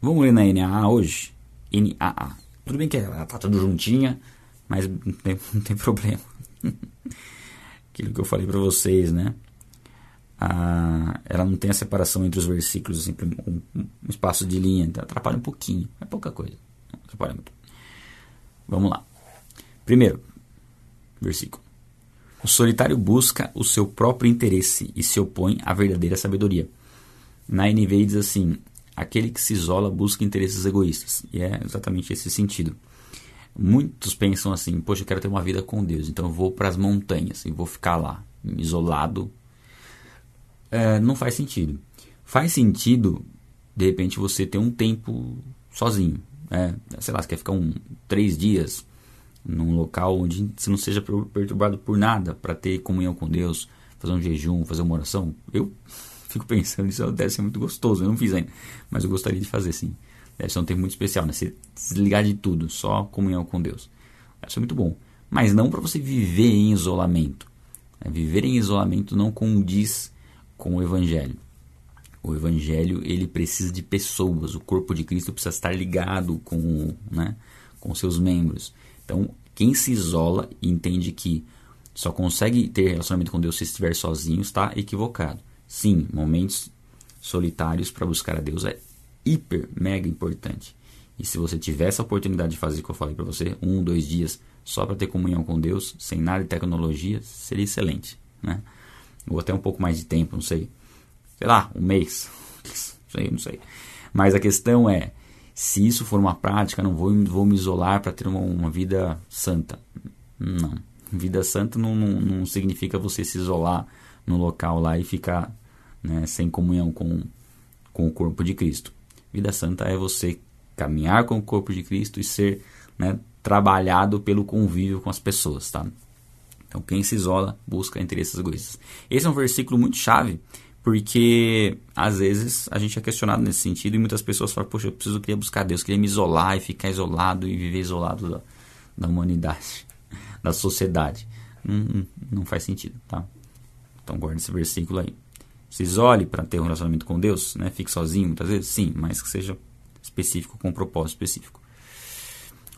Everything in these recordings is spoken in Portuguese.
Vamos ler na NAA hoje? NAA. Tudo bem que ela tá tudo juntinha, mas não tem, não tem problema. Aquilo que eu falei para vocês, né? Ah, ela não tem a separação entre os versículos, assim, um, um, espaço de linha, então atrapalha um pouquinho, é pouca coisa, atrapalha muito. Vamos lá. Primeiro, versículo. O solitário busca o seu próprio interesse e se opõe à verdadeira sabedoria. Na NV diz assim: aquele que se isola busca interesses egoístas. E é exatamente esse sentido. Muitos pensam assim: poxa, eu quero ter uma vida com Deus, então eu vou para as montanhas e vou ficar lá, isolado. É, não faz sentido. Faz sentido, de repente, você ter um tempo sozinho. É, sei lá, você quer ficar um, três dias num local onde você não seja perturbado por nada para ter comunhão com Deus, fazer um jejum, fazer uma oração. Eu fico pensando, isso deve ser muito gostoso. Eu não fiz ainda, mas eu gostaria de fazer sim. Deve ser um tempo muito especial, né? Se desligar de tudo, só comunhão com Deus. Deve ser muito bom. Mas não para você viver em isolamento. É, viver em isolamento não condiz com o Evangelho. O Evangelho ele precisa de pessoas. O corpo de Cristo precisa estar ligado com, né, com seus membros. Então, quem se isola e entende que só consegue ter relacionamento com Deus se estiver sozinho está equivocado. Sim, momentos solitários para buscar a Deus é hiper, mega importante. E se você tiver essa oportunidade de fazer o que eu falei para você, um, dois dias, só para ter comunhão com Deus, sem nada de tecnologia, seria excelente, né? Ou até um pouco mais de tempo, não sei. Sei lá, um mês. Não sei, não sei. Mas a questão é, se isso for uma prática, não vou, vou me isolar para ter uma, uma, vida santa. Não. Vida santa não, não, não significa você se isolar no local lá e ficar né, sem comunhão com, com o corpo de Cristo. Vida santa é você caminhar com o corpo de Cristo e ser né, trabalhado pelo convívio com as pessoas, tá? Então, quem se isola busca interesses egoístas. Esse é um versículo muito chave, porque às vezes a gente é questionado nesse sentido e muitas pessoas falam: Poxa, eu preciso queria buscar Deus, queria me isolar e ficar isolado e viver isolado da, da humanidade, da sociedade. Não, não faz sentido, tá? Então, guarde esse versículo aí se isole para ter um relacionamento com Deus, né? Fique sozinho muitas vezes, sim, mas que seja específico com um propósito específico.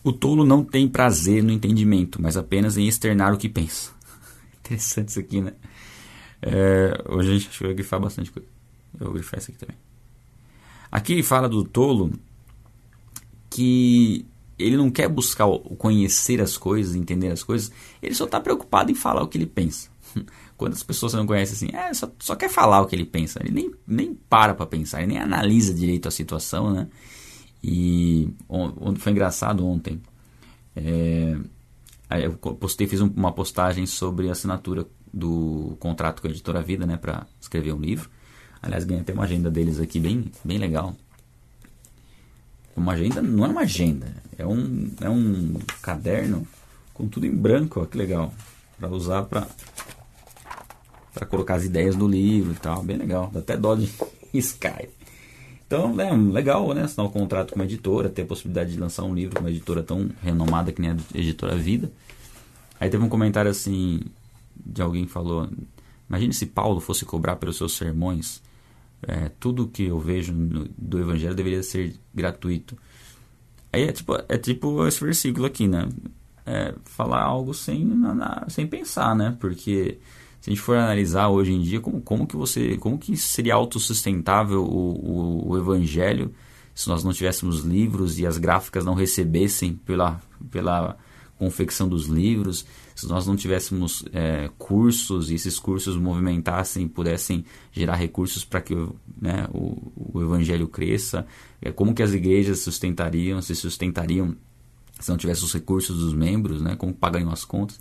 O tolo não tem prazer no entendimento, mas apenas em externar o que pensa. Interessante isso aqui, né? É, hoje a gente vai grifar bastante coisa. Eu vou grifar isso aqui também. Aqui fala do tolo que ele não quer buscar conhecer as coisas, entender as coisas, ele só está preocupado em falar o que ele pensa. Quantas pessoas você não conhece assim? É, só, só quer falar o que ele pensa. Ele nem, nem para para pensar, ele nem analisa direito a situação, né? E on, foi engraçado ontem. É, eu postei, fiz uma postagem sobre a assinatura do contrato com a editora Vida, né, para escrever um livro. Aliás, ganhei até uma agenda deles aqui bem, bem legal. Uma agenda não é uma agenda, é um, é um caderno com tudo em branco, ó, que legal, para usar para para colocar as ideias do livro e tal, bem legal, dá até dó de Sky. Então, é legal, né, assinar um contrato com uma editora, ter a possibilidade de lançar um livro com uma editora tão renomada que nem a editora Vida. Aí teve um comentário assim, de alguém que falou, imagine se Paulo fosse cobrar pelos seus sermões, é, tudo que eu vejo no, do evangelho deveria ser gratuito. Aí é tipo, é tipo esse versículo aqui, né? É, falar algo sem, sem pensar, né? Porque se a gente for analisar hoje em dia, como, como que você, como que seria autossustentável o, o, o evangelho se nós não tivéssemos livros e as gráficas não recebessem pela, pela confecção dos livros, se nós não tivéssemos é, cursos e esses cursos movimentassem, pudessem gerar recursos para que né, o, o evangelho cresça, é, como que as igrejas sustentariam, se sustentariam se não tivesse os recursos dos membros, né, como pagariam as contas.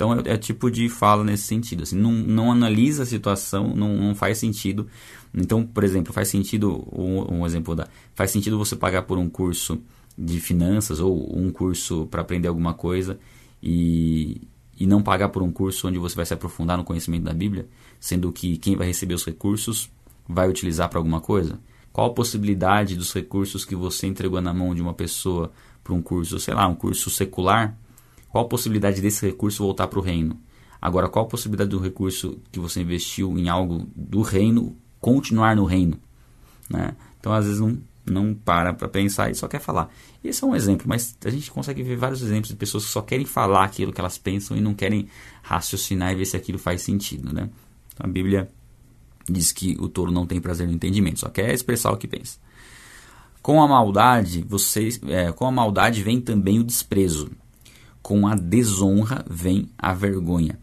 Então é, é tipo de fala nesse sentido. Assim, não, não analisa a situação, não, não faz sentido. Então, por exemplo, faz sentido um, um exemplo da faz sentido você pagar por um curso de finanças ou um curso para aprender alguma coisa e, e não pagar por um curso onde você vai se aprofundar no conhecimento da Bíblia, sendo que quem vai receber os recursos vai utilizar para alguma coisa? Qual a possibilidade dos recursos que você entregou na mão de uma pessoa para um curso, sei lá, um curso secular? Qual a possibilidade desse recurso voltar para o reino? Agora, qual a possibilidade do recurso que você investiu em algo do reino continuar no reino? Né? Então, às vezes, não, não para para pensar e só quer falar. Esse é um exemplo, mas a gente consegue ver vários exemplos de pessoas que só querem falar aquilo que elas pensam e não querem raciocinar e ver se aquilo faz sentido, né? Então, a Bíblia diz que o tolo não tem prazer no entendimento, só quer expressar o que pensa. Com a maldade, vocês, é, com a maldade vem também o desprezo. Com a desonra vem a vergonha.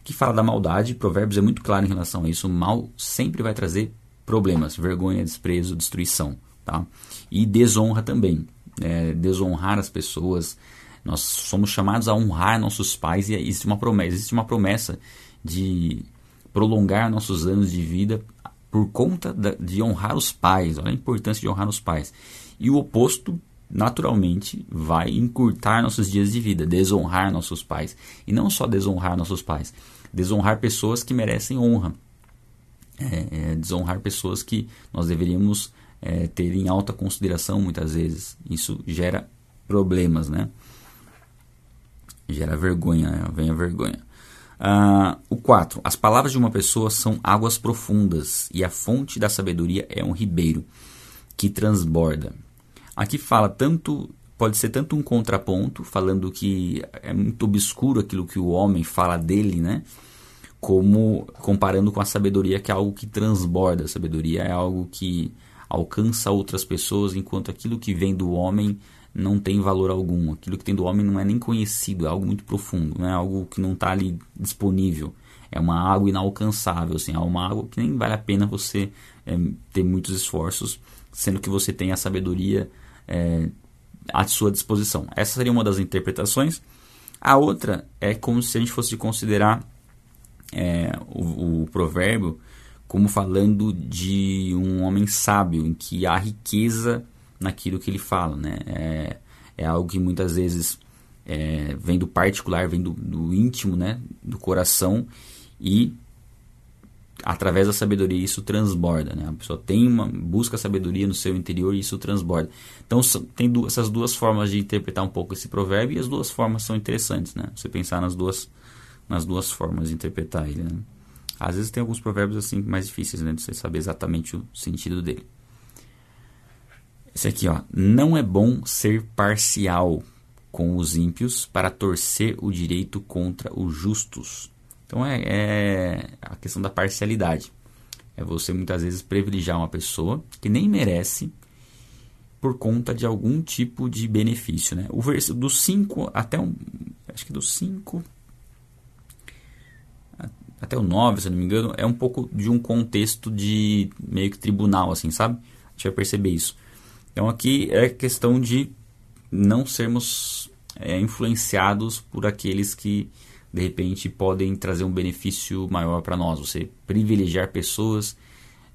Aqui fala da maldade, Provérbios é muito claro em relação a isso. O mal sempre vai trazer problemas, vergonha, desprezo, destruição. Tá? E desonra também. É, desonrar as pessoas. Nós somos chamados a honrar nossos pais e existe uma promessa, existe uma promessa de prolongar nossos anos de vida por conta de honrar os pais. Olha a importância de honrar os pais. E o oposto, naturalmente, vai encurtar nossos dias de vida, desonrar nossos pais. E não só desonrar nossos pais, desonrar pessoas que merecem honra. É, é, desonrar pessoas que nós deveríamos é, ter em alta consideração muitas vezes. Isso gera problemas, né? Gera vergonha, né? vem a vergonha. Uh, o 4. As palavras de uma pessoa são águas profundas e a fonte da sabedoria é um ribeiro que transborda. Aqui fala tanto, pode ser tanto um contraponto, falando que é muito obscuro aquilo que o homem fala dele, né? Como comparando com a sabedoria, que é algo que transborda. A sabedoria é algo que alcança outras pessoas, enquanto aquilo que vem do homem não tem valor algum. Aquilo que tem do homem não é nem conhecido, é algo muito profundo, não é algo que não está ali disponível. É uma água inalcançável, assim, é uma água que nem vale a pena você é, ter muitos esforços, sendo que você tem a sabedoria é, à sua disposição. Essa seria uma das interpretações. A outra é como se a gente fosse considerar é, o, o provérbio como falando de um homem sábio, em que há riqueza naquilo que ele fala, né? É, é algo que muitas vezes é, vem do particular, vem do, do, íntimo, né? Do coração e através da sabedoria isso transborda, né? A pessoa tem uma busca a sabedoria no seu interior e isso transborda. Então tem duas, essas duas formas de interpretar um pouco esse provérbio e as duas formas são interessantes, né? Você pensar nas duas nas duas formas de interpretar ele. Né? Às vezes tem alguns provérbios assim mais difíceis, né? De você saber exatamente o sentido dele. Esse aqui, ó. Não é bom ser parcial com os ímpios para torcer o direito contra os justos. Então é, é a questão da parcialidade. É você muitas vezes privilegiar uma pessoa que nem merece por conta de algum tipo de benefício. Né? O verso do 5 até um. Acho que do 5 até o 9, se não me engano, é um pouco de um contexto de meio que tribunal, assim, sabe? A gente vai perceber isso. Então aqui é questão de não sermos é, influenciados por aqueles que de repente podem trazer um benefício maior para nós. Você privilegiar pessoas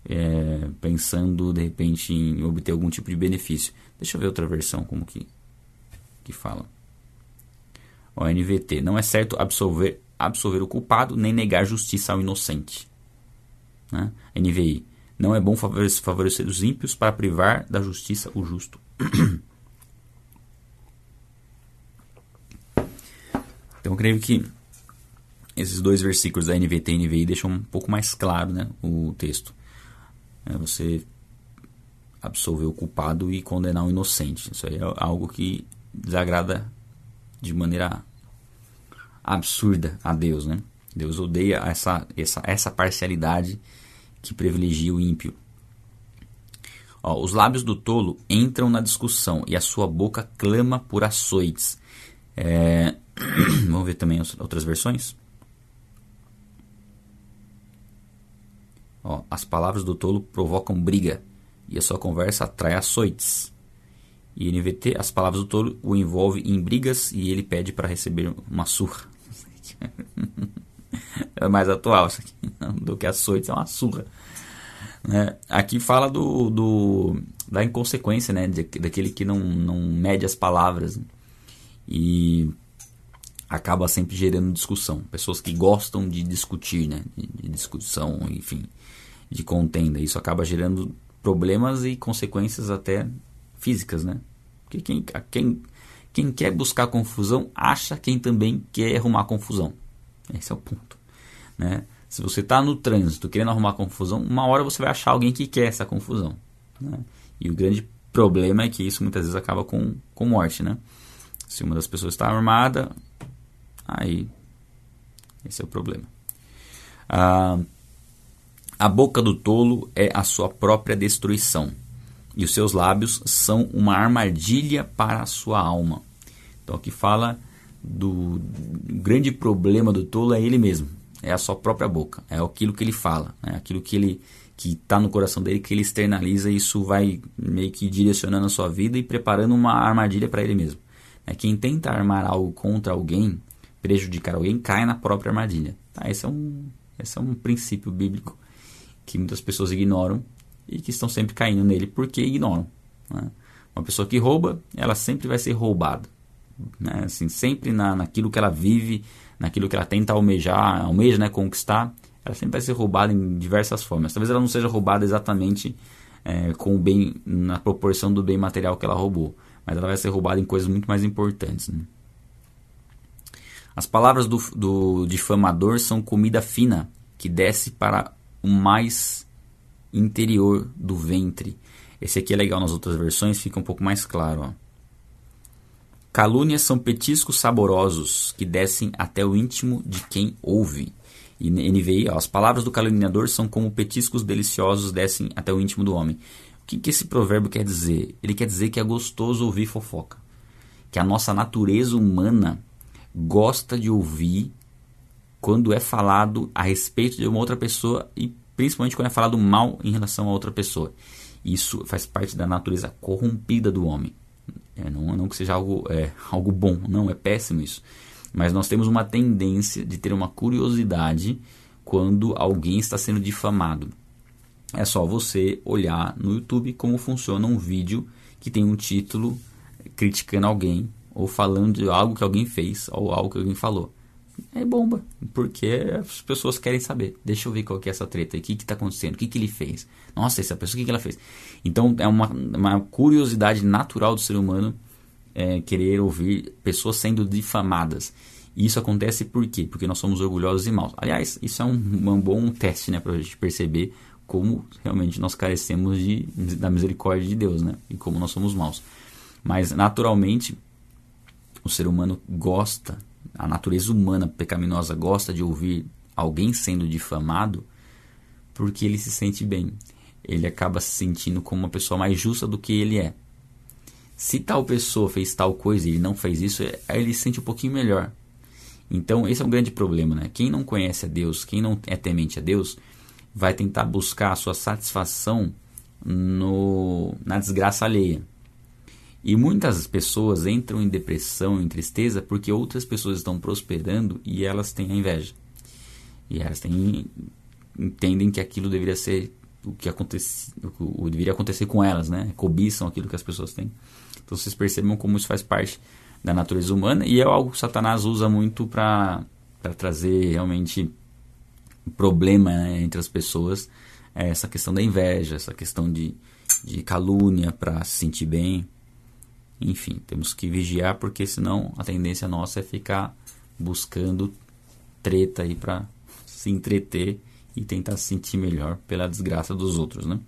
é, pensando de repente em obter algum tipo de benefício. Deixa eu ver outra versão como que, que fala. O NVT. Não é certo absolver, absolver o culpado nem negar justiça ao inocente. Né? NVI. Não é bom favorecer os ímpios para privar da justiça o justo. então eu creio que esses dois versículos da NVT e NVI deixam um pouco mais claro né, o texto. É você absolver o culpado e condenar o inocente. Isso aí é algo que desagrada de maneira absurda a Deus. Né? Deus odeia essa, essa, essa parcialidade que privilegia o ímpio. Ó, os lábios do tolo entram na discussão e a sua boca clama por açoites. É... Vamos ver também outras versões. Ó, as palavras do tolo provocam briga e a sua conversa atrai açoites. E NVT, as palavras do tolo o envolve em brigas e ele pede para receber uma surra. é mais atual isso aqui, do que açoites, é uma surra. Né? Aqui fala do, do, da inconsequência, né? Daquele que não, não mede as palavras e acaba sempre gerando discussão. Pessoas que gostam de discutir, né? de, de discussão, enfim, de contenda. Isso acaba gerando problemas e consequências até físicas, né? Porque quem, quem, quem quer buscar confusão acha quem também quer arrumar confusão. Esse é o ponto. Né? Se você está no trânsito querendo arrumar confusão, uma hora você vai achar alguém que quer essa confusão. Né? E o grande problema é que isso muitas vezes acaba com, com morte, né? Se uma das pessoas está armada, aí esse é o problema. Ah, a boca do tolo é a sua própria destruição, e os seus lábios são uma armadilha para a sua alma. Então aqui fala do grande problema do tolo é ele mesmo, é a sua própria boca, é aquilo que ele fala, é aquilo que ele que está no coração dele, que ele externaliza, e isso vai meio que direcionando a sua vida e preparando uma armadilha para ele mesmo. É, quem tenta armar algo contra alguém, prejudicar alguém, cai na própria armadilha. Tá? Esse, é um, esse é um princípio bíblico que muitas pessoas ignoram e que estão sempre caindo nele porque ignoram. Né? Uma pessoa que rouba, ela sempre vai ser roubada. Né? Assim, sempre na, naquilo que ela vive, naquilo que ela tenta almejar, almeja né, conquistar, ela sempre vai ser roubada em diversas formas. Talvez ela não seja roubada exatamente é, com o bem na proporção do bem material que ela roubou, mas ela vai ser roubada em coisas muito mais importantes. Né? As palavras do, do difamador são comida fina que desce para o mais interior do ventre. Esse aqui é legal nas outras versões, fica um pouco mais claro. Ó. Calúnias são petiscos saborosos que descem até o íntimo de quem ouve. E NVI, ó, as palavras do caluniador são como petiscos deliciosos descem até o íntimo do homem. O que, que esse provérbio quer dizer? Ele quer dizer que é gostoso ouvir fofoca. Que a nossa natureza humana gosta de ouvir quando é falado a respeito de uma outra pessoa e principalmente quando é falado mal em relação a outra pessoa. Isso faz parte da natureza corrompida do homem. É, não, não que seja algo, é, algo bom, não, é péssimo isso. Mas nós temos uma tendência de ter uma curiosidade quando alguém está sendo difamado. É só você olhar no YouTube como funciona um vídeo que tem um título criticando alguém ou falando de algo que alguém fez ou algo que alguém falou. É bomba, porque as pessoas querem saber. Deixa eu ver qual que é essa treta, o que está acontecendo, o que, que ele fez. Nossa, essa pessoa, o que, que ela fez? Então é uma, uma curiosidade natural do ser humano é, querer ouvir pessoas sendo difamadas. E isso acontece por quê? Porque nós somos orgulhosos e maus. Aliás, isso é um, um bom teste né, para a gente perceber como realmente nós carecemos de, da misericórdia de Deus né? e como nós somos maus. Mas, naturalmente, o ser humano gosta, a natureza humana pecaminosa gosta de ouvir alguém sendo difamado porque ele se sente bem. Ele acaba se sentindo como uma pessoa mais justa do que ele é se tal pessoa fez tal coisa e ele não fez isso, ele se sente um pouquinho melhor. Então, esse é um grande problema, né? Quem não conhece a Deus, quem não é temente a Deus, vai tentar buscar a sua satisfação no, na desgraça alheia. E muitas pessoas entram em depressão, em tristeza, porque outras pessoas estão prosperando e elas têm a inveja. E elas têm, entendem que aquilo deveria ser o que acontece, o, o deveria acontecer com elas, né? Cobiçam aquilo que as pessoas têm. Então vocês percebam como isso faz parte da natureza humana e é algo que Satanás usa muito para trazer realmente problema né, entre as pessoas. É essa questão da inveja, essa questão de, de calúnia para se sentir bem. Enfim, temos que vigiar porque senão a tendência nossa é ficar buscando treta aí para se entreter e tentar se sentir melhor pela desgraça dos outros, né?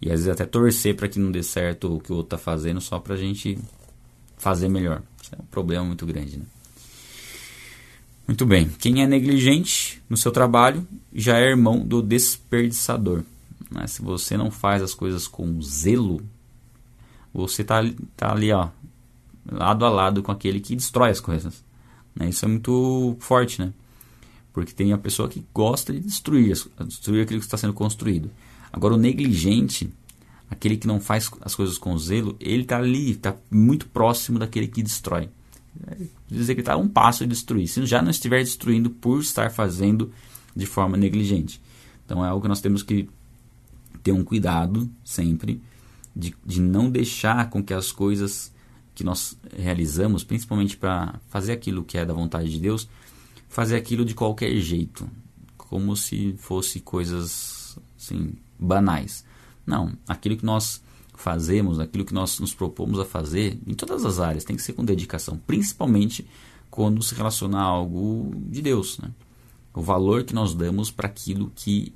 E às vezes até torcer para que não dê certo o que o outro está fazendo só para a gente fazer melhor. Isso é um problema muito grande, né? Muito bem. Quem é negligente no seu trabalho já é irmão do desperdiçador. Se você não faz as coisas com zelo, você está tá ali, ó, lado a lado com aquele que destrói as coisas. Né? Isso é muito forte, né? Porque tem a pessoa que gosta de destruir, destruir aquilo que está sendo construído. Agora, o negligente, aquele que não faz as coisas com zelo, ele está ali, está muito próximo daquele que destrói. É dizer que está um passo de destruir. Se já não estiver destruindo por estar fazendo de forma negligente. Então, é algo que nós temos que ter um cuidado sempre de, de não deixar com que as coisas que nós realizamos, principalmente para fazer aquilo que é da vontade de Deus, fazer aquilo de qualquer jeito, como se fosse coisas assim banais. Não, aquilo que nós fazemos, aquilo que nós nos propomos a fazer, em todas as áreas, tem que ser com dedicação, principalmente quando se relaciona a algo de Deus. Né? O valor que nós damos para aquilo que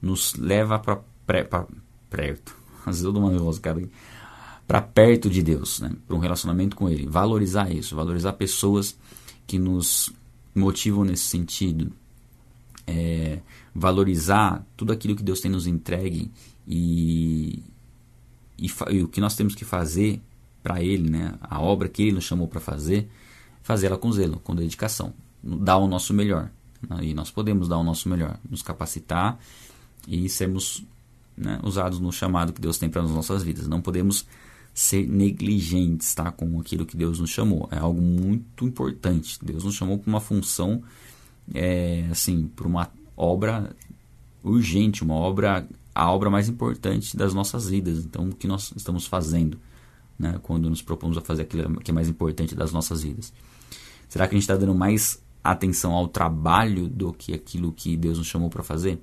nos leva para perto. Eu dou uma nervosa, cara. para perto de Deus, né? para um relacionamento com Ele. Valorizar isso, valorizar pessoas que nos motivam nesse sentido. É, valorizar tudo aquilo que Deus tem nos entregue e, e, e o que nós temos que fazer para Ele, né? a obra que Ele nos chamou para fazer, fazê-la com zelo, com dedicação, dar o nosso melhor. Né? E nós podemos dar o nosso melhor, nos capacitar e sermos né, usados no chamado que Deus tem para as nossas vidas. Não podemos ser negligentes tá, com aquilo que Deus nos chamou. É algo muito importante. Deus nos chamou para uma função, é, assim, para uma obra urgente, uma obra, a obra mais importante das nossas vidas. Então, o que nós estamos fazendo né, quando nos propomos a fazer aquilo que é mais importante das nossas vidas? Será que a gente está dando mais atenção ao trabalho do que aquilo que Deus nos chamou para fazer?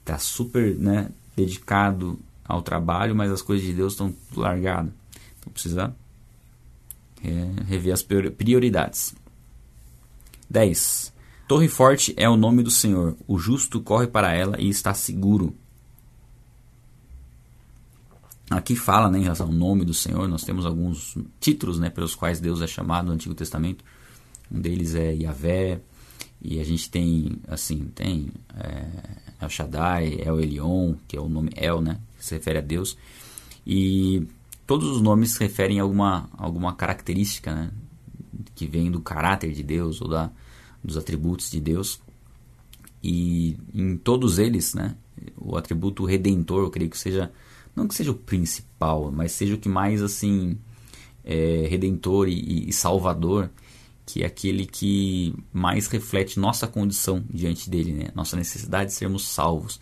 Está super né, dedicado ao trabalho, mas as coisas de Deus estão largadas. Então precisa é, rever as prioridades. 10. Torre forte é o nome do Senhor. O justo corre para ela e está seguro. Aqui fala né, em relação ao nome do Senhor. Nós temos alguns títulos né, pelos quais Deus é chamado no Antigo Testamento. Um deles é Yahvé. E a gente tem, assim, tem é, El Shaddai, El Elion, que é o nome El, né? Que se refere a Deus. E todos os nomes se referem a alguma, alguma característica, né? Que vem do caráter de Deus ou da, dos atributos de Deus. E em todos eles, né? O atributo redentor, eu creio que seja, não que seja o principal, mas seja o que mais, assim, é, redentor e, e salvador que é aquele que mais reflete nossa condição diante dele, né? nossa necessidade de sermos salvos.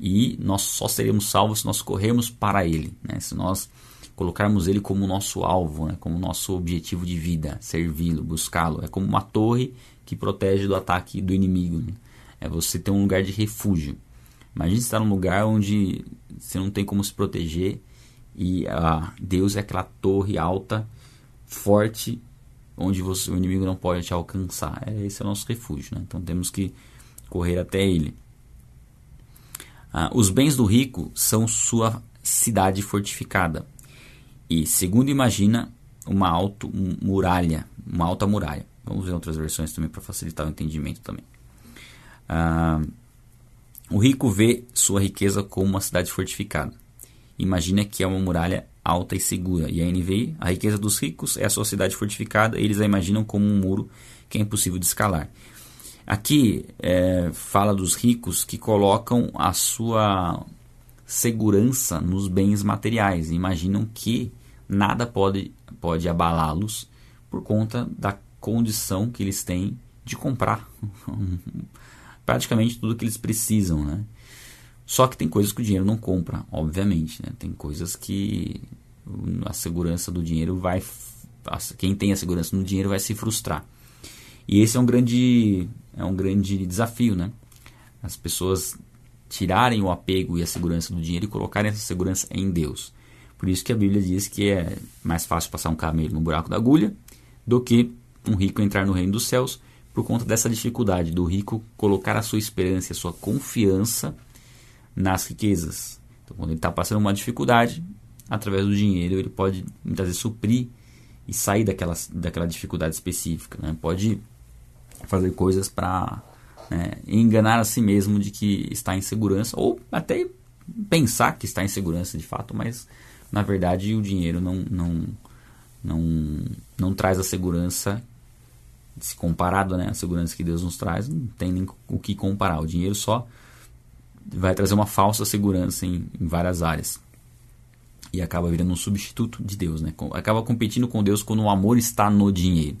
E nós só seremos salvos se nós corrermos para ele, né? se nós colocarmos ele como nosso alvo, né? como nosso objetivo de vida, servi-lo, buscá-lo. É como uma torre que protege do ataque do inimigo. Né? É você ter um lugar de refúgio. Imagine estar num lugar onde você não tem como se proteger e ah, Deus é aquela torre alta, forte onde você, o inimigo não pode te alcançar. É, esse é o nosso refúgio, né? então temos que correr até ele. Ah, os bens do rico são sua cidade fortificada e, segundo imagina, uma alta muralha, uma alta muralha. Vamos ver outras versões também para facilitar o entendimento também. Ah, o rico vê sua riqueza como uma cidade fortificada. Imagina que é uma muralha alta e segura. E a NVI, a riqueza dos ricos é a sua cidade fortificada, eles a imaginam como um muro que é impossível de escalar. Aqui é, fala dos ricos que colocam a sua segurança nos bens materiais, imaginam que nada pode, pode abalá-los por conta da condição que eles têm de comprar praticamente tudo que eles precisam, né? Só que tem coisas que o dinheiro não compra, obviamente. Né? Tem coisas que a segurança do dinheiro vai. Quem tem a segurança no dinheiro vai se frustrar. E esse é um grande, é um grande desafio, né? As pessoas tirarem o apego e a segurança do dinheiro e colocarem essa segurança em Deus. Por isso que a Bíblia diz que é mais fácil passar um camelo no buraco da agulha do que um rico entrar no reino dos céus por conta dessa dificuldade do rico colocar a sua esperança a sua confiança nas riquezas. Então, quando ele está passando uma dificuldade, através do dinheiro, ele pode muitas vezes suprir e sair daquela, daquela dificuldade específica. Né? Pode fazer coisas para né, enganar a si mesmo de que está em segurança, ou até pensar que está em segurança de fato, mas na verdade o dinheiro não, não, não, não traz a segurança se comparado né, a segurança que Deus nos traz, não tem nem o que comparar. O dinheiro só vai trazer uma falsa segurança em, em várias áreas. E acaba virando um substituto de Deus, né? Acaba competindo com Deus quando o amor está no dinheiro.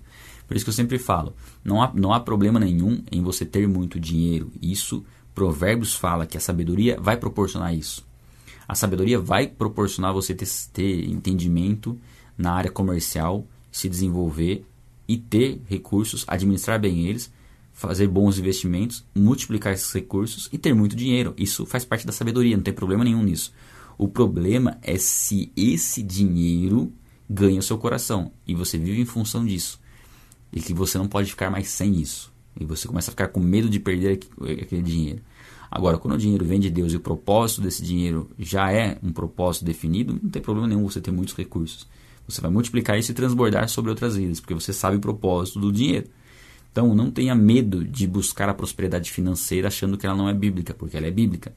Por isso que eu sempre falo, não há, não há problema nenhum em você ter muito dinheiro. Isso, Provérbios fala que a sabedoria vai proporcionar isso. A sabedoria vai proporcionar você ter, ter entendimento na área comercial, se desenvolver e ter recursos, administrar bem eles, fazer bons investimentos, multiplicar esses recursos e ter muito dinheiro. Isso faz parte da sabedoria, não tem problema nenhum nisso. O problema é se esse dinheiro ganha o seu coração e você vive em função disso. E que você não pode ficar mais sem isso. E você começa a ficar com medo de perder aquele dinheiro. Agora, quando o dinheiro vem de Deus e o propósito desse dinheiro já é um propósito definido, não tem problema nenhum você ter muitos recursos. Você vai multiplicar isso e transbordar sobre outras vidas, porque você sabe o propósito do dinheiro. Então, não tenha medo de buscar a prosperidade financeira achando que ela não é bíblica, porque ela é bíblica.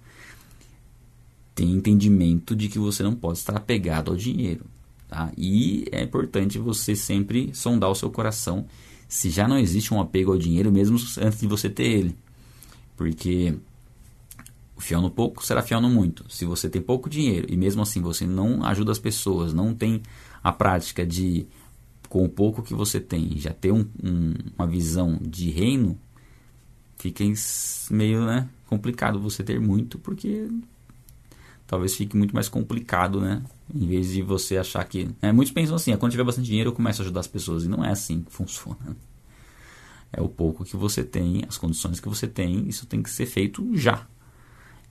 Tenha entendimento de que você não pode estar apegado ao dinheiro. Tá? E é importante você sempre sondar o seu coração se já não existe um apego ao dinheiro, mesmo antes de você ter ele. Porque fiel no pouco será fiel no muito. Se você tem pouco dinheiro e mesmo assim você não ajuda as pessoas, não tem a prática de, com o pouco que você tem, já ter um, um, uma visão de reino, fica meio né, complicado você ter muito, porque talvez fique muito mais complicado, né? Em vez de você achar que. Né, muitos pensam assim: ah, quando tiver bastante dinheiro eu começo a ajudar as pessoas. E não é assim que funciona. É o pouco que você tem, as condições que você tem, isso tem que ser feito já.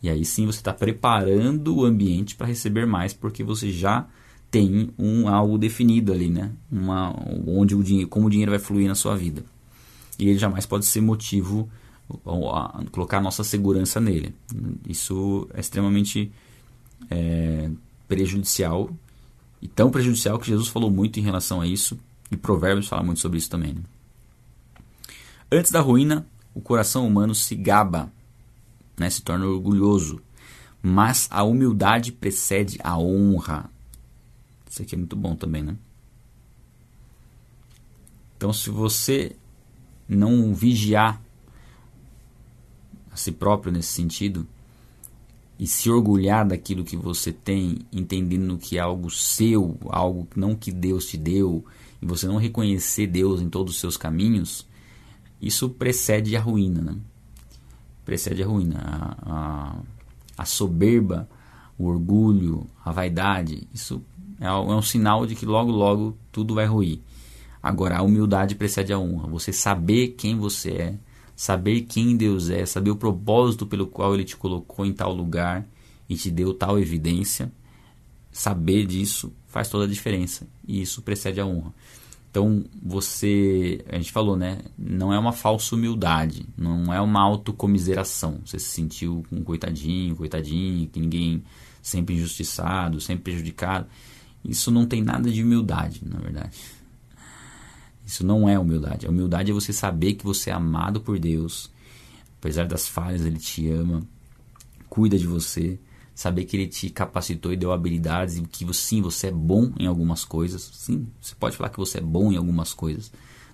E aí sim você está preparando o ambiente para receber mais, porque você já tem um algo definido ali, né? Uma, onde o dinheiro, como o dinheiro vai fluir na sua vida. E ele jamais pode ser motivo a, colocar a nossa segurança nele. Isso é extremamente é, prejudicial e tão prejudicial que Jesus falou muito em relação a isso e Provérbios fala muito sobre isso também. Né? Antes da ruína, o coração humano se gaba né, se torna orgulhoso. Mas a humildade precede a honra. Isso aqui é muito bom também, né? Então, se você não vigiar a si próprio nesse sentido e se orgulhar daquilo que você tem, entendendo que é algo seu, algo não que Deus te deu, e você não reconhecer Deus em todos os seus caminhos, isso precede a ruína, né? precede a ruína. A, a, a soberba, o orgulho, a vaidade, isso é, é um sinal de que logo, logo tudo vai ruir. Agora, a humildade precede a honra. Você saber quem você é, saber quem Deus é, saber o propósito pelo qual Ele te colocou em tal lugar e te deu tal evidência, saber disso faz toda a diferença. E isso precede a honra. Então, você, a gente falou, né? Não é uma falsa humildade, não é uma autocomiseração. Você se sentiu um coitadinho, coitadinho, que ninguém sempre injustiçado, sempre prejudicado. Isso não tem nada de humildade, na verdade. Isso não é humildade. A humildade é você saber que você é amado por Deus. Apesar das falhas, Ele te ama, cuida de você saber que ele te capacitou e deu habilidades e que sim, você é bom em algumas coisas. Sim, você pode falar que você é bom em algumas coisas.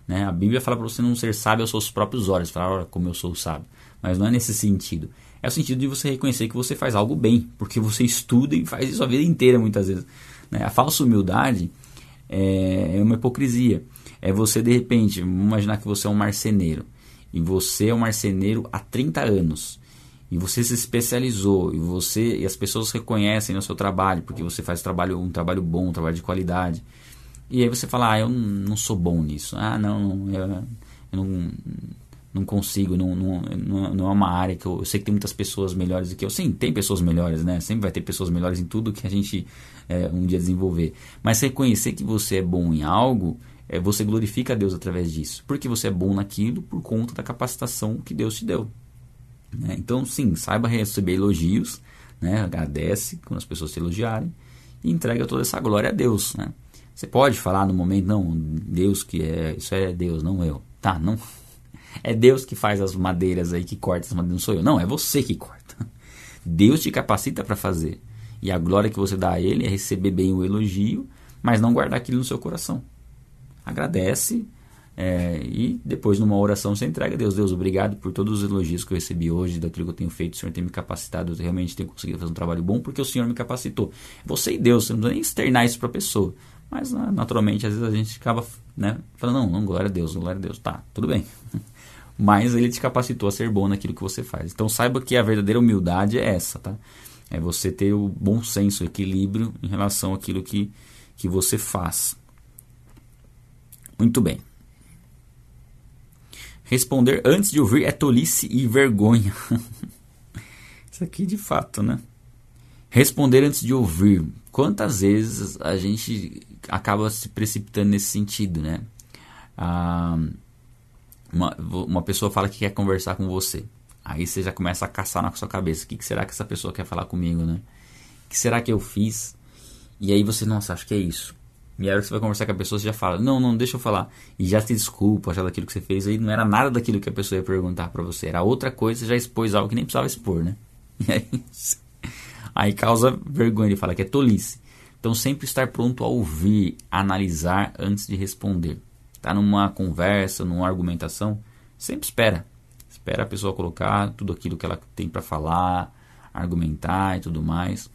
Né? A Bíblia fala para você não ser sábio aos seus próprios olhos, falar, olha como eu sou sábio. Mas não é nesse sentido. É o sentido de você reconhecer que você faz algo bem, porque você estuda e faz isso a vida inteira muitas vezes. Né? A falsa humildade é, é uma hipocrisia. É você, de repente, imaginar que você é um marceneiro. E você é um marceneiro há 30 anos e você se especializou e você e as pessoas reconhecem no seu trabalho porque você faz trabalho um trabalho bom um trabalho de qualidade e aí você fala ah eu não sou bom nisso ah não eu, eu não não consigo não, não, não é uma área que eu, eu, sei que tem muitas pessoas melhores do que eu sim tem pessoas melhores né sempre vai ter pessoas melhores em tudo que a gente é, um dia desenvolver mas reconhecer que você é bom em algo é, você glorifica a Deus através disso porque você é bom naquilo por conta da capacitação que Deus te deu né? Então, sim, saiba receber elogios, né? agradece quando as pessoas te elogiarem e entrega toda essa glória a Deus. Né? Você pode falar no momento, não, Deus que é, isso é Deus, não eu. Tá, não. É Deus que faz as madeiras aí, que corta as madeiras, não sou eu. Não, é você que corta. Deus te capacita para fazer. E a glória que você dá a Ele é receber bem o elogio, mas não guardar aquilo no seu coração. Agradece, é, e depois, numa oração, você entrega a Deus. Deus, obrigado por todos os elogios que eu recebi hoje, daquilo que eu tenho feito. O Senhor tem me capacitado, eu realmente tenho conseguido fazer um trabalho bom porque o Senhor me capacitou. Você e Deus, você não precisa nem externar isso para a pessoa. Mas, naturalmente, às vezes a gente acaba né, falando: não, não, glória a Deus, glória a Deus. Tá, tudo bem. Mas ele te capacitou a ser bom naquilo que você faz. Então, saiba que a verdadeira humildade é essa, tá? É você ter o bom senso, o equilíbrio em relação àquilo que, que você faz. Muito bem. Responder antes de ouvir é tolice e vergonha. Isso aqui de fato, né? Responder antes de ouvir. Quantas vezes a gente acaba se precipitando nesse sentido, né? Ah, uma, uma pessoa fala que quer conversar com você. Aí você já começa a caçar na sua cabeça. O que, que será que essa pessoa quer falar comigo, né? O que será que eu fiz? E aí você, nossa, acho que é isso. E aí você vai conversar com a pessoa, você já fala, não, não, deixa eu falar. E já se desculpa já daquilo que você fez. Aí não era nada daquilo que a pessoa ia perguntar para você. Era outra coisa, você já expôs algo que nem precisava expor, né? E aí, aí causa vergonha. Ele fala que é tolice. Então sempre estar pronto a ouvir, analisar antes de responder. Tá numa conversa, numa argumentação, sempre espera. Espera a pessoa colocar tudo aquilo que ela tem para falar, argumentar e tudo mais.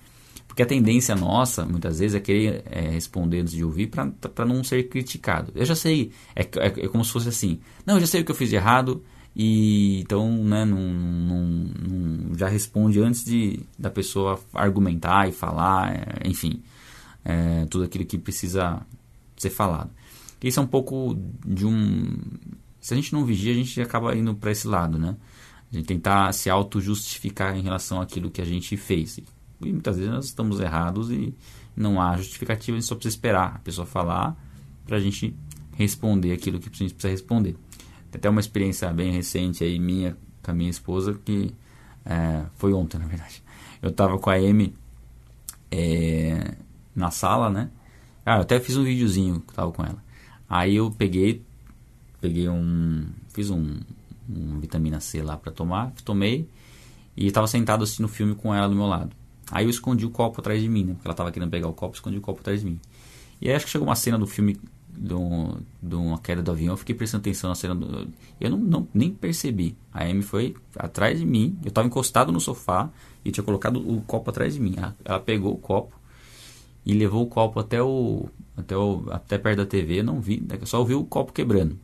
Porque a tendência nossa, muitas vezes, é querer é, responder antes de ouvir para não ser criticado. Eu já sei, é, é, é, como se fosse assim: não, eu já sei o que eu fiz de errado, e então né, não, não, não já responde antes de, da pessoa argumentar e falar, é, enfim, é, tudo aquilo que precisa ser falado. Isso é um pouco de um. Se a gente não vigia, a gente acaba indo para esse lado, né? A gente tentar se auto-justificar em relação àquilo que a gente fez. E muitas vezes nós estamos errados e não há justificativa, a gente só precisa esperar a pessoa falar para a gente responder aquilo que a gente precisa responder. Tem até uma experiência bem recente aí minha com a minha esposa que é, foi ontem, na verdade. Eu estava com a Amy é, na sala, né? Ah, eu até fiz um videozinho que tava com ela. Aí eu peguei, peguei um, fiz um, um vitamina C lá para tomar, tomei e estava sentado assistindo o filme com ela do meu lado. Aí eu escondi o copo atrás de mim, né? Porque ela tava querendo pegar o copo, escondi o copo atrás de mim. E aí acho que chegou uma cena do filme de, um, de uma queda do avião, eu fiquei prestando atenção na cena do, Eu não, não, nem percebi. A Amy foi atrás de mim, eu tava encostado no sofá e tinha colocado o copo atrás de mim. Ela, ela pegou o copo e levou o copo até o até, o, até perto da TV, não vi, só ouvi o copo quebrando.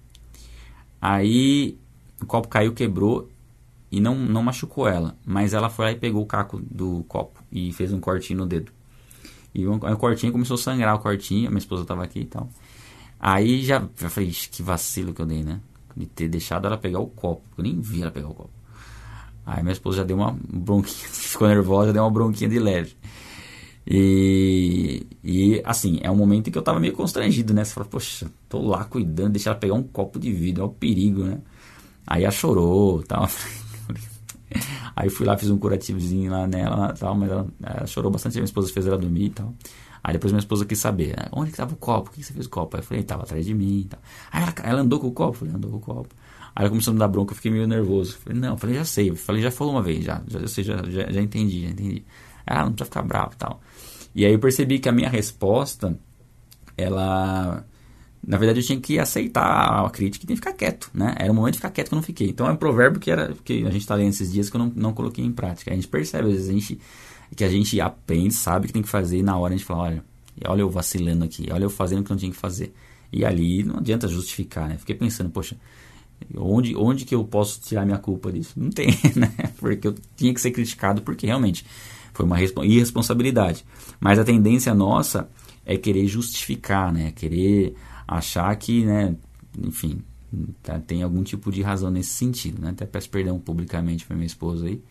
Aí o copo caiu, quebrou e não, não machucou ela, mas ela foi lá e pegou o caco do copo e fez um cortinho no dedo. E o, o cortinho começou a sangrar o cortinho, minha esposa estava aqui e tal. Aí já, já falei, que vacilo que eu dei, né? De ter deixado ela pegar o copo, eu nem vi ela pegar o copo. Aí minha esposa já deu uma bronquinha, ficou nervosa, deu uma bronquinha de leve. E, e assim, é um momento em que eu tava meio constrangido, né? Você fala, poxa, tô lá cuidando, deixar ela pegar um copo de vidro, é o perigo, né? Aí ela chorou, tal. Aí fui lá, fiz um curativozinho lá nela, tal, mas ela, ela, chorou bastante, minha esposa fez ela dormir e tal. Aí depois minha esposa quis saber, né? onde que tava o copo? O que você fez o copo? Aí eu falei, tava atrás de mim e tal. Aí ela, ela andou com o copo? Eu falei, andou com o copo. Aí ela começou a me dar bronca, eu fiquei meio nervoso. Eu falei, não, eu falei, já sei. Eu falei, já falou uma vez, já, já, sei, já, já, já entendi, já entendi. Ah, não precisa ficar bravo e tal. E aí eu percebi que a minha resposta, ela na verdade, eu tinha que aceitar a crítica e tinha que ficar quieto, né? Era o momento de ficar quieto que eu não fiquei. Então, é um provérbio que, era, que a gente está lendo esses dias que eu não, não coloquei em prática. A gente percebe, às vezes, a gente, que a gente aprende, sabe o que tem que fazer e na hora a gente fala, olha, olha eu vacilando aqui, olha eu fazendo o que não tinha que fazer. E ali não adianta justificar, né? Fiquei pensando, poxa, onde, onde que eu posso tirar minha culpa disso? Não tem, né? Porque eu tinha que ser criticado porque realmente foi uma irresponsabilidade. Mas a tendência nossa é querer justificar, né? Querer achar que, né, enfim, tá, tem algum tipo de razão nesse sentido, né? Até peço perdão publicamente para minha esposa aí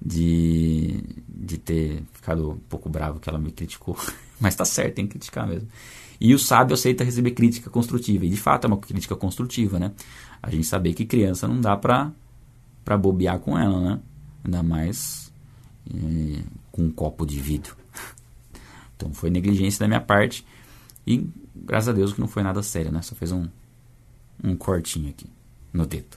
de, de ter ficado um pouco bravo que ela me criticou, mas tá certo, tem que criticar mesmo. E o sábio aceita receber crítica construtiva, e de fato é uma crítica construtiva, né? A gente saber que criança não dá pra, pra bobear com ela, né? Ainda mais é, com um copo de vidro. Então foi negligência da minha parte e graças a Deus que não foi nada sério, né? Só fez um, um cortinho aqui no dedo.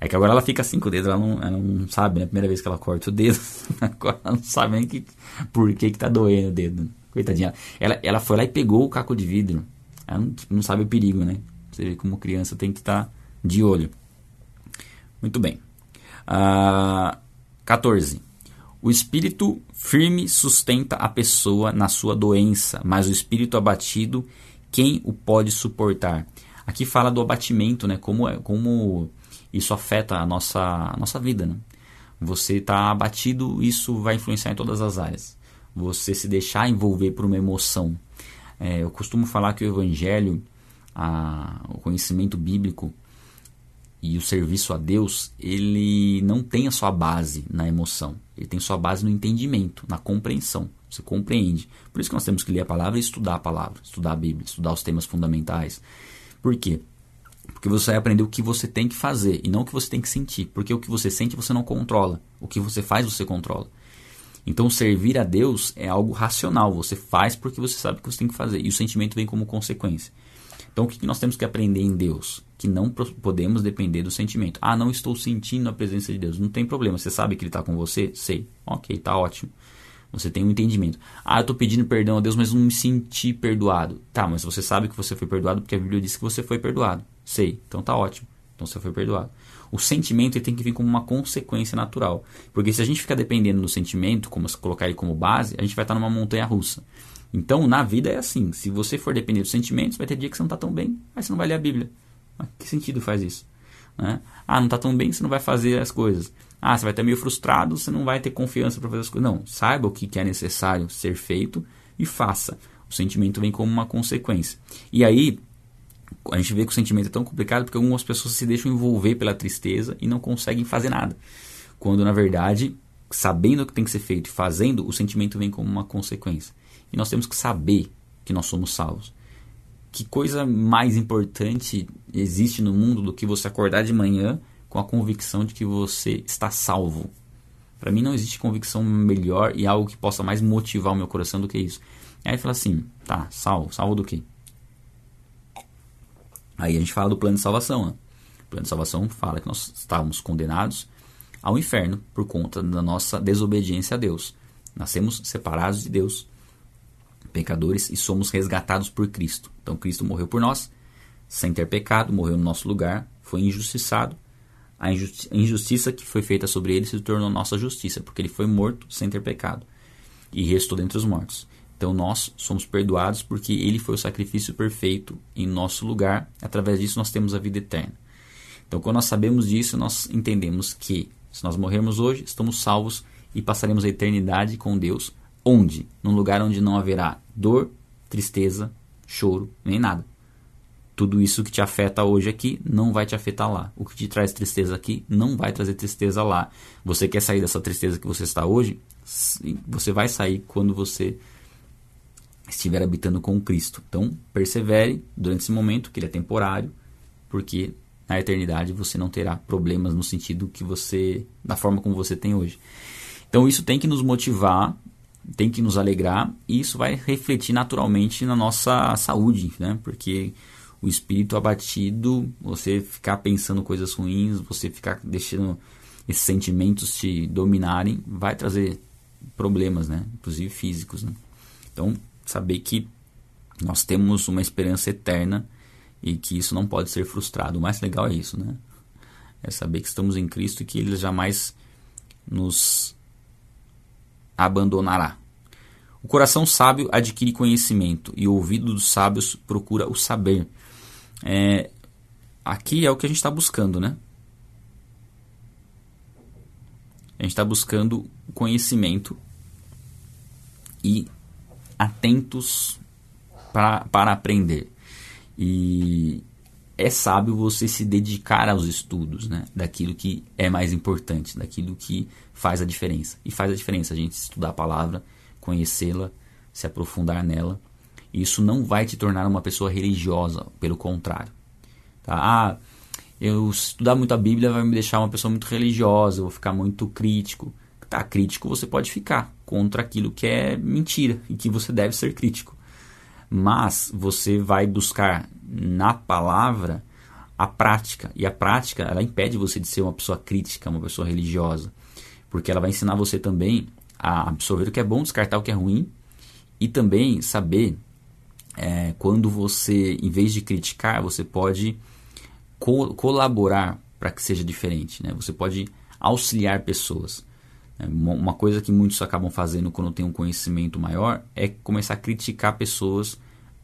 É que agora ela fica assim com o dedo, ela não, ela não sabe, né? Primeira vez que ela corta o dedo, agora ela não sabe nem que, por que, que tá doendo o dedo. Coitadinha. Ela, ela foi lá e pegou o caco de vidro. Ela não, não sabe o perigo, né? Você vê como criança tem que estar tá de olho. Muito bem. Uh, 14. O espírito firme sustenta a pessoa na sua doença, mas o espírito abatido, quem o pode suportar? Aqui fala do abatimento, né? Como, é, como isso afeta a nossa, a nossa vida, né? Você está abatido, isso vai influenciar em todas as áreas. Você se deixar envolver por uma emoção. É, eu costumo falar que o evangelho, a, o conhecimento bíblico, e o serviço a Deus, ele não tem a sua base na emoção, ele tem sua base no entendimento, na compreensão. Você compreende. Por isso que nós temos que ler a palavra e estudar a palavra, estudar a Bíblia, estudar os temas fundamentais. Por quê? Porque você vai aprender o que você tem que fazer e não o que você tem que sentir. Porque o que você sente você não controla. O que você faz você controla. Então, servir a Deus é algo racional. Você faz porque você sabe o que você tem que fazer. E o sentimento vem como consequência. Então, o que nós temos que aprender em Deus? Que não podemos depender do sentimento. Ah, não estou sentindo a presença de Deus. Não tem problema. Você sabe que Ele está com você? Sei. Ok, está ótimo. Você tem um entendimento. Ah, eu estou pedindo perdão a Deus, mas não me senti perdoado. Tá, mas você sabe que você foi perdoado porque a Bíblia diz que você foi perdoado. Sei. Então tá ótimo. Então você foi perdoado. O sentimento ele tem que vir como uma consequência natural. Porque se a gente ficar dependendo do sentimento, como colocar ele como base, a gente vai estar numa montanha russa. Então, na vida é assim. Se você for depender dos sentimentos, vai ter dia que você não está tão bem, aí você não vai ler a Bíblia. Mas que sentido faz isso? Né? Ah, não está tão bem, você não vai fazer as coisas. Ah, você vai estar meio frustrado, você não vai ter confiança para fazer as coisas. Não, saiba o que é necessário ser feito e faça. O sentimento vem como uma consequência. E aí, a gente vê que o sentimento é tão complicado porque algumas pessoas se deixam envolver pela tristeza e não conseguem fazer nada. Quando na verdade, sabendo o que tem que ser feito e fazendo, o sentimento vem como uma consequência. E nós temos que saber que nós somos salvos. Que coisa mais importante existe no mundo do que você acordar de manhã com a convicção de que você está salvo? Para mim não existe convicção melhor e algo que possa mais motivar o meu coração do que isso. Aí fala assim, tá, salvo, salvo do quê? Aí a gente fala do plano de salvação. Né? O plano de salvação fala que nós estávamos condenados ao inferno por conta da nossa desobediência a Deus. Nascemos separados de Deus, pecadores, e somos resgatados por Cristo. Então Cristo morreu por nós, sem ter pecado, morreu no nosso lugar, foi injustiçado. A injusti injustiça que foi feita sobre ele se tornou nossa justiça, porque ele foi morto sem ter pecado e restou dentre os mortos. Então nós somos perdoados porque ele foi o sacrifício perfeito em nosso lugar. Através disso nós temos a vida eterna. Então quando nós sabemos disso, nós entendemos que se nós morrermos hoje, estamos salvos e passaremos a eternidade com Deus. Onde? Num lugar onde não haverá dor, tristeza, choro, nem nada. Tudo isso que te afeta hoje aqui não vai te afetar lá. O que te traz tristeza aqui não vai trazer tristeza lá. Você quer sair dessa tristeza que você está hoje? Você vai sair quando você estiver habitando com Cristo. Então, persevere durante esse momento, que ele é temporário, porque na eternidade você não terá problemas no sentido que você, da forma como você tem hoje. Então, isso tem que nos motivar, tem que nos alegrar, e isso vai refletir naturalmente na nossa saúde, né? Porque o espírito abatido, você ficar pensando coisas ruins, você ficar deixando esses sentimentos te dominarem, vai trazer problemas, né? Inclusive físicos, né? Então, saber que nós temos uma esperança eterna e que isso não pode ser frustrado. O mais legal é isso, né? É saber que estamos em Cristo e que Ele jamais nos abandonará. O coração sábio adquire conhecimento e o ouvido dos sábios procura o saber. É, aqui é o que a gente está buscando, né? A gente está buscando conhecimento e atentos pra, para aprender. E é sábio você se dedicar aos estudos, né? Daquilo que é mais importante, daquilo que faz a diferença. E faz a diferença a gente estudar a palavra, conhecê-la, se aprofundar nela. Isso não vai te tornar uma pessoa religiosa, pelo contrário. Tá? Ah, eu estudar muito a Bíblia vai me deixar uma pessoa muito religiosa, eu vou ficar muito crítico. Tá, crítico você pode ficar contra aquilo que é mentira e que você deve ser crítico. Mas você vai buscar na palavra a prática. E a prática, ela impede você de ser uma pessoa crítica, uma pessoa religiosa. Porque ela vai ensinar você também a absorver o que é bom, descartar o que é ruim. E também saber é, quando você, em vez de criticar, você pode co colaborar para que seja diferente. Né? Você pode auxiliar pessoas. É, uma coisa que muitos acabam fazendo quando tem um conhecimento maior é começar a criticar pessoas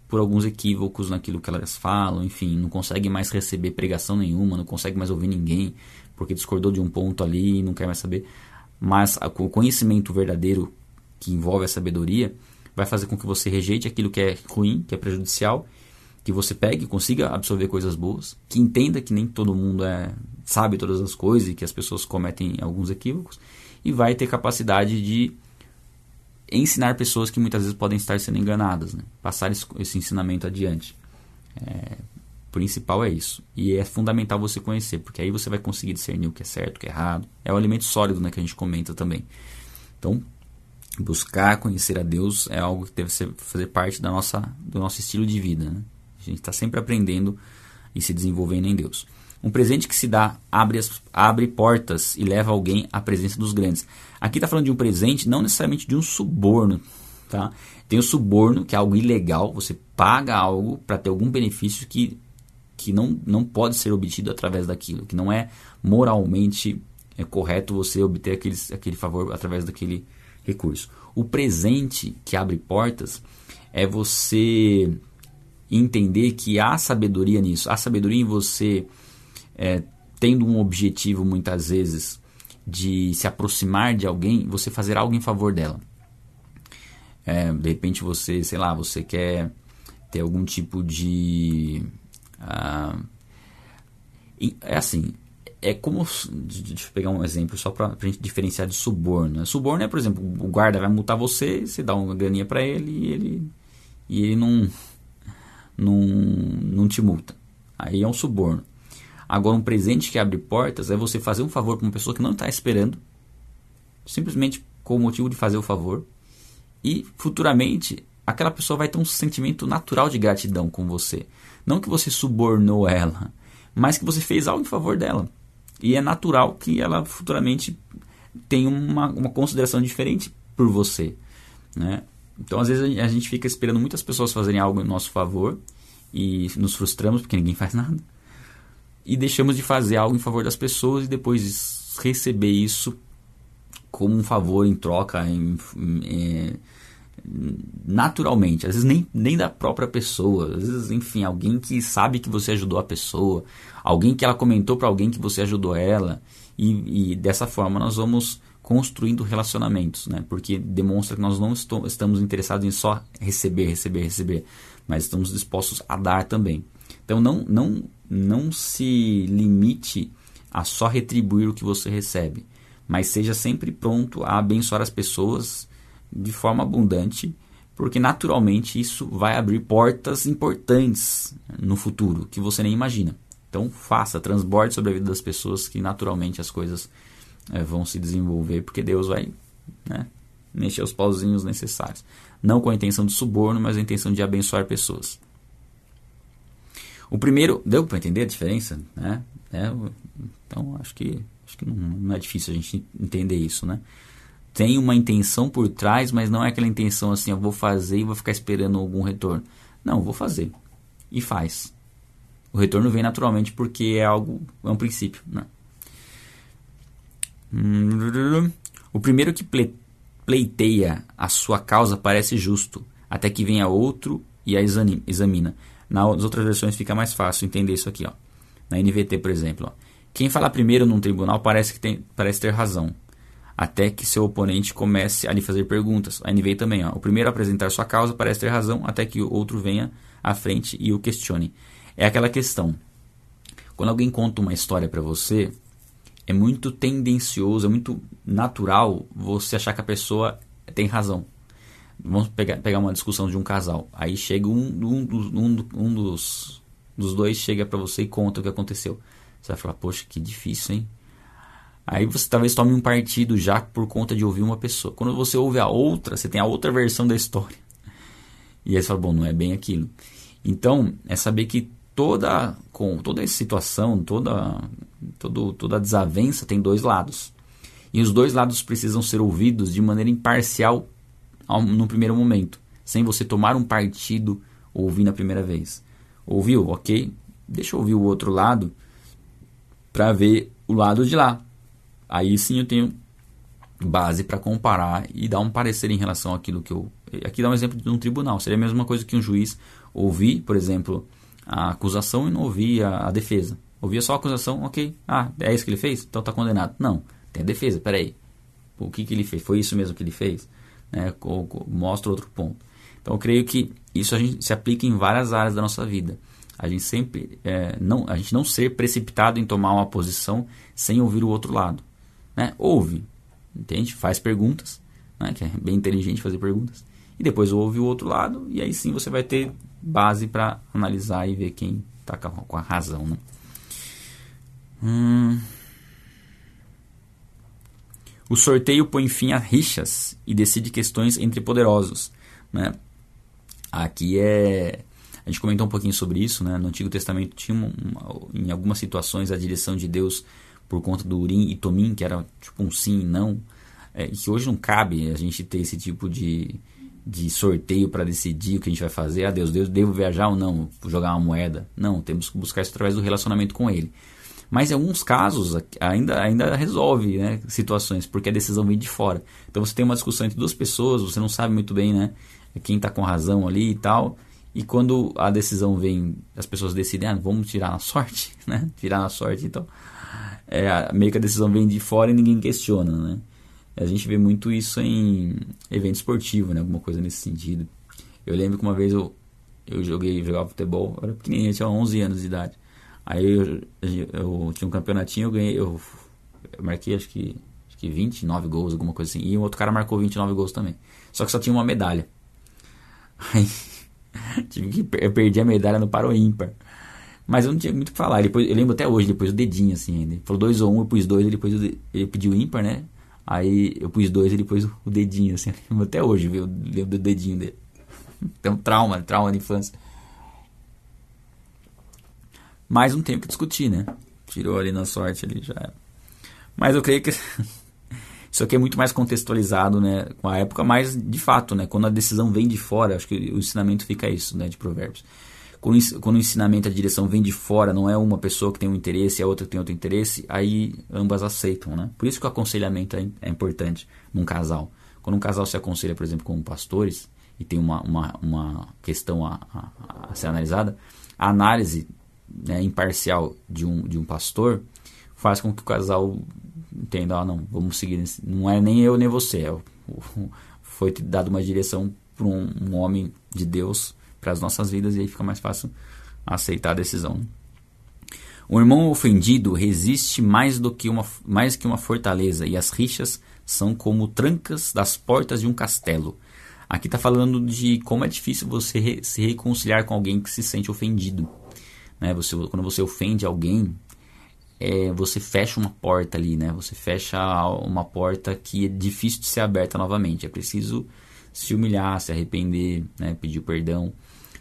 por alguns equívocos naquilo que elas falam, enfim, não consegue mais receber pregação nenhuma, não consegue mais ouvir ninguém, porque discordou de um ponto ali e não quer mais saber. Mas o conhecimento verdadeiro que envolve a sabedoria vai fazer com que você rejeite aquilo que é ruim, que é prejudicial, que você pegue, consiga absorver coisas boas, que entenda que nem todo mundo é, sabe todas as coisas e que as pessoas cometem alguns equívocos e vai ter capacidade de ensinar pessoas que muitas vezes podem estar sendo enganadas, né? passar esse, ensinamento adiante. É, principal é isso. E é fundamental você conhecer, porque aí você vai conseguir discernir o que é certo, o que é errado. É o alimento sólido né, que a gente comenta também. Então, buscar conhecer a Deus é algo que deve ser, fazer parte da nossa, do nosso estilo de vida. Né? A gente está sempre aprendendo e se desenvolvendo em Deus. Um presente que se dá abre, as, abre portas e leva alguém à presença dos grandes. Aqui está falando de um presente, não necessariamente de um suborno. Tá? Tem o suborno, que é algo ilegal, você paga algo para ter algum benefício que, que não, não pode ser obtido através daquilo, que não é moralmente é correto você obter aquele, aquele favor através daquele recurso. O presente que abre portas é você entender que há sabedoria nisso, há sabedoria em você é, tendo um objetivo muitas vezes de se aproximar de alguém, você fazer algo em favor dela. É, de repente você, sei lá, você quer ter algum tipo de. Uh, é assim, é como. Deixa eu pegar um exemplo só para gente diferenciar de suborno. Né? Suborno é, por exemplo, o guarda vai multar você, você dá uma graninha para ele e ele, e ele não, não, não te multa. Aí é um suborno. Agora, um presente que abre portas é você fazer um favor para uma pessoa que não está esperando, simplesmente com o motivo de fazer o favor, e futuramente aquela pessoa vai ter um sentimento natural de gratidão com você. Não que você subornou ela, mas que você fez algo em favor dela. E é natural que ela futuramente tenha uma, uma consideração diferente por você. Né? Então, às vezes, a gente fica esperando muitas pessoas fazerem algo em nosso favor e nos frustramos porque ninguém faz nada e deixamos de fazer algo em favor das pessoas e depois receber isso como um favor em troca, em, em, é, naturalmente, às vezes nem, nem da própria pessoa, às vezes, enfim, alguém que sabe que você ajudou a pessoa, alguém que ela comentou para alguém que você ajudou ela, e, e, dessa forma nós vamos construindo relacionamentos, né? porque demonstra que nós não estamos interessados em só receber, receber, receber, mas estamos dispostos a dar também. Então não, não não se limite a só retribuir o que você recebe, mas seja sempre pronto a abençoar as pessoas de forma abundante, porque naturalmente isso vai abrir portas importantes no futuro que você nem imagina. Então faça, transborde sobre a vida das pessoas que naturalmente as coisas é, vão se desenvolver, porque Deus vai né, mexer os pauzinhos necessários. Não com a intenção de suborno, mas a intenção de abençoar pessoas. O primeiro, deu para entender a diferença? Né? É, então, acho que, acho que não, não, é difícil a gente entender isso, né? Tem uma intenção por trás, mas não é aquela intenção assim, eu vou fazer e vou ficar esperando algum retorno. Não, vou fazer. E faz. O retorno vem naturalmente porque é algo, é um princípio, né? O primeiro que pleiteia a sua causa parece justo, até que venha outro e a examina. Nas outras versões fica mais fácil entender isso aqui. Ó. Na NVT, por exemplo. Ó. Quem fala primeiro num tribunal parece, que tem, parece ter razão. Até que seu oponente comece a lhe fazer perguntas. A NVT também. Ó. O primeiro a apresentar sua causa parece ter razão, até que o outro venha à frente e o questione. É aquela questão. Quando alguém conta uma história para você, é muito tendencioso, é muito natural você achar que a pessoa tem razão. Vamos pegar, pegar uma discussão de um casal. Aí chega um, um, um, um dos, dos dois chega para você e conta o que aconteceu. Você vai falar, poxa, que difícil, hein? Aí você talvez tome um partido já por conta de ouvir uma pessoa. Quando você ouve a outra, você tem a outra versão da história. E aí você fala, bom, não é bem aquilo. Então, é saber que toda, com toda essa situação, toda, todo, toda desavença tem dois lados. E os dois lados precisam ser ouvidos de maneira imparcial no primeiro momento, sem você tomar um partido ou ouvir na primeira vez. Ouviu? Ok. Deixa eu ouvir o outro lado para ver o lado de lá. Aí sim eu tenho base para comparar e dar um parecer em relação àquilo que eu. Aqui dá um exemplo de um tribunal. Seria a mesma coisa que um juiz ouvir, por exemplo, a acusação e não ouvir a, a defesa. Ouvia só a acusação, ok. Ah, é isso que ele fez? Então está condenado. Não, tem a defesa, peraí. O que, que ele fez? Foi isso mesmo que ele fez? Né, mostra outro ponto. Então eu creio que isso a gente se aplica em várias áreas da nossa vida. A gente sempre é, não, a gente não ser precipitado em tomar uma posição sem ouvir o outro lado, né? Ouve, entende? Faz perguntas, né? Que é bem inteligente fazer perguntas e depois ouve o outro lado e aí sim você vai ter base para analisar e ver quem tá com a razão, né? Hum. O sorteio põe fim a rixas e decide questões entre poderosos, né? Aqui é a gente comentou um pouquinho sobre isso, né? No Antigo Testamento tinha uma, uma, em algumas situações a direção de Deus por conta do Urim e Tomim, que era tipo um sim e não, é, que hoje não cabe a gente ter esse tipo de, de sorteio para decidir o que a gente vai fazer. Ah, Deus, Deus, devo viajar ou não? Jogar uma moeda? Não, temos que buscar isso através do relacionamento com Ele. Mas em alguns casos ainda, ainda resolve né, situações, porque a decisão vem de fora. Então você tem uma discussão entre duas pessoas, você não sabe muito bem né, quem está com razão ali e tal. E quando a decisão vem, as pessoas decidem, ah, vamos tirar na sorte, né? Tirar na sorte, então. É, meio que a decisão vem de fora e ninguém questiona, né? A gente vê muito isso em evento esportivo, né? Alguma coisa nesse sentido. Eu lembro que uma vez eu, eu joguei, jogava futebol, eu era pequenininho, eu tinha 11 anos de idade. Aí eu, eu tinha um campeonatinho, eu ganhei, eu, eu marquei acho que, acho que 29 gols, alguma coisa assim. E um outro cara marcou 29 gols também. Só que só tinha uma medalha. Aí tive que eu perdi a medalha no paro ímpar. Mas eu não tinha muito o que falar. Depois, eu lembro até hoje, depois o dedinho assim. Ele falou 2 ou 1, um, eu pus 2, depois ele pediu ímpar, né? Aí eu pus 2 e depois o dedinho assim. Até hoje, viu? Eu lembro do dedinho dele. Um trauma, trauma de infância. Mais um tempo que discutir, né? Tirou ali na sorte ali já era. Mas eu creio que isso aqui é muito mais contextualizado, né, com a época, mas de fato, né, quando a decisão vem de fora, acho que o ensinamento fica isso, né, de Provérbios. Quando, o ensinamento, a direção vem de fora, não é uma pessoa que tem um interesse e a outra que tem outro interesse, aí ambas aceitam, né? Por isso que o aconselhamento é, é importante num casal. Quando um casal se aconselha, por exemplo, com pastores e tem uma, uma, uma questão a, a, a ser analisada, a análise né, imparcial de um, de um pastor faz com que o casal entenda, ah, não, vamos seguir, nesse, não é nem eu nem você, é, foi dado uma direção para um, um, homem de Deus para as nossas vidas e aí fica mais fácil aceitar a decisão. O irmão ofendido resiste mais do que uma mais que uma fortaleza e as rixas são como trancas das portas de um castelo. Aqui está falando de como é difícil você re, se reconciliar com alguém que se sente ofendido. Né? Você, quando você ofende alguém, é, você fecha uma porta ali, né? Você fecha uma porta que é difícil de ser aberta novamente. É preciso se humilhar, se arrepender, né? pedir perdão.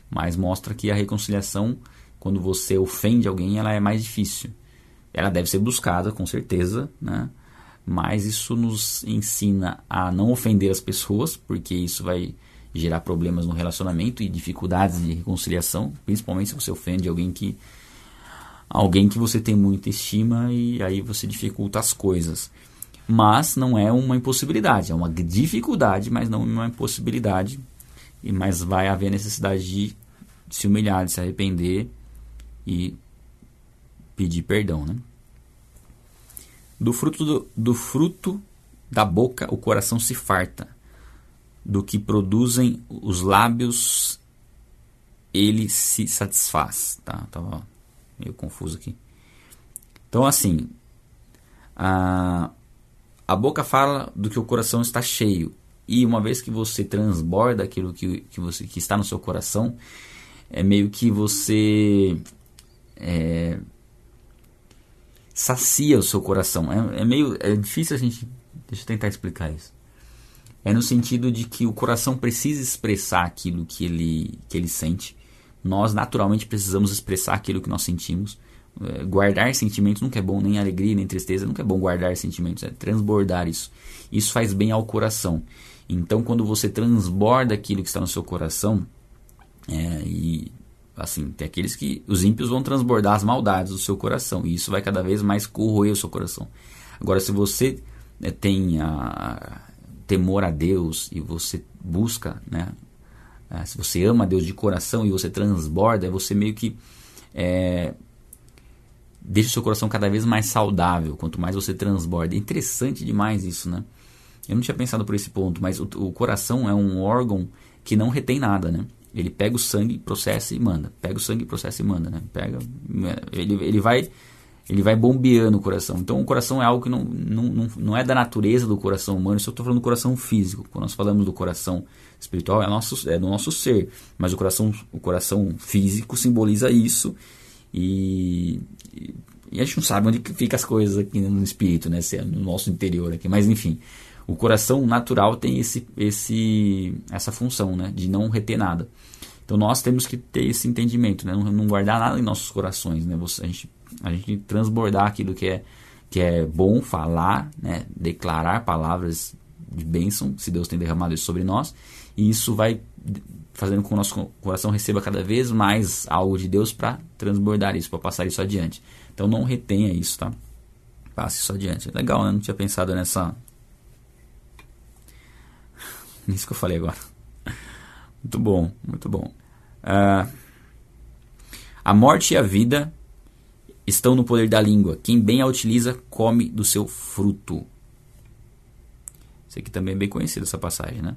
Mas mostra que a reconciliação, quando você ofende alguém, ela é mais difícil. Ela deve ser buscada, com certeza, né? Mas isso nos ensina a não ofender as pessoas, porque isso vai gerar problemas no relacionamento e dificuldades de reconciliação, principalmente se você ofende alguém que alguém que você tem muita estima e aí você dificulta as coisas. Mas não é uma impossibilidade, é uma dificuldade, mas não uma impossibilidade. E mas vai haver necessidade de se humilhar, de se arrepender e pedir perdão, né? Do fruto do, do fruto da boca o coração se farta, do que produzem os lábios ele se satisfaz, tá? Tava meio confuso aqui. Então, assim, a, a boca fala do que o coração está cheio. E uma vez que você transborda aquilo que, que, você, que está no seu coração, é meio que você é, sacia o seu coração. É, é, meio é difícil a gente. Deixa eu tentar explicar isso. É no sentido de que o coração precisa expressar aquilo que ele, que ele sente nós naturalmente precisamos expressar aquilo que nós sentimos. É, guardar sentimentos nunca é bom, nem alegria, nem tristeza, nunca é bom guardar sentimentos, é transbordar isso. Isso faz bem ao coração. Então, quando você transborda aquilo que está no seu coração, é, e assim, tem aqueles que os ímpios vão transbordar as maldades do seu coração, e isso vai cada vez mais corroer o seu coração. Agora, se você é, tem a, temor a Deus e você busca né, ah, se você ama Deus de coração e você transborda, você meio que é, deixa o seu coração cada vez mais saudável, quanto mais você transborda. É interessante demais isso, né? Eu não tinha pensado por esse ponto, mas o, o coração é um órgão que não retém nada, né? Ele pega o sangue, processa e manda. Pega o sangue, processa e manda, né? Pega, ele, ele vai ele vai bombeando o coração. Então o coração é algo que não, não, não, não é da natureza do coração humano, isso eu estou falando do coração físico. Quando nós falamos do coração espiritual, é, nosso, é do nosso ser. Mas o coração, o coração físico simboliza isso. E, e, a gente não sabe onde fica as coisas aqui no espírito, né? É no nosso interior aqui. Mas enfim, o coração natural tem esse, esse, essa função, né? De não reter nada. Então nós temos que ter esse entendimento, né? não, não guardar nada em nossos corações, né? Você, a, gente, a gente transbordar aquilo que é, que é bom falar, né? declarar palavras de bênção, se Deus tem derramado isso sobre nós, e isso vai fazendo com que o nosso coração receba cada vez mais algo de Deus para transbordar isso, para passar isso adiante. Então não retenha isso, tá? Passe isso adiante. Legal, né? Não tinha pensado nessa. Nisso que eu falei agora. Muito bom, muito bom. Uh, a morte e a vida estão no poder da língua. Quem bem a utiliza, come do seu fruto. Isso aqui também é bem conhecido, essa passagem, né?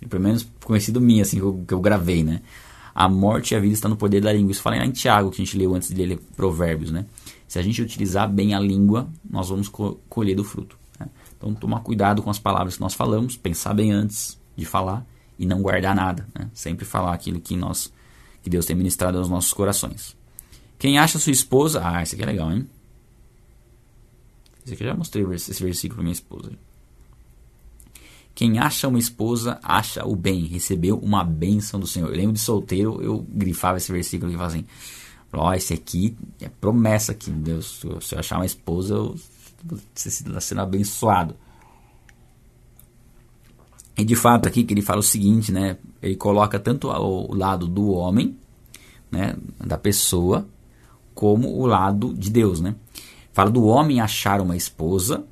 E pelo menos conhecido minha, assim, que eu, gravei, né? A morte e a vida estão no poder da língua. Isso fala em Tiago, que a gente leu antes de ler Provérbios, né? Se a gente utilizar bem a língua, nós vamos co colher do fruto. Né? Então, tomar cuidado com as palavras que nós falamos, pensar bem antes de falar e não guardar nada. Né? Sempre falar aquilo que nós que Deus tem ministrado aos nossos corações. Quem acha sua esposa. Ah, esse aqui é legal, hein? Esse aqui eu já mostrei esse versículo para minha esposa. Quem acha uma esposa, acha o bem, recebeu uma bênção do Senhor. Eu lembro de solteiro, eu grifava esse versículo e falava assim: Ó, oh, esse aqui é promessa que Deus, se eu achar uma esposa, eu vou sendo abençoado. E de fato aqui que ele fala o seguinte, né? Ele coloca tanto o lado do homem, né, da pessoa, como o lado de Deus, né? Fala do homem achar uma esposa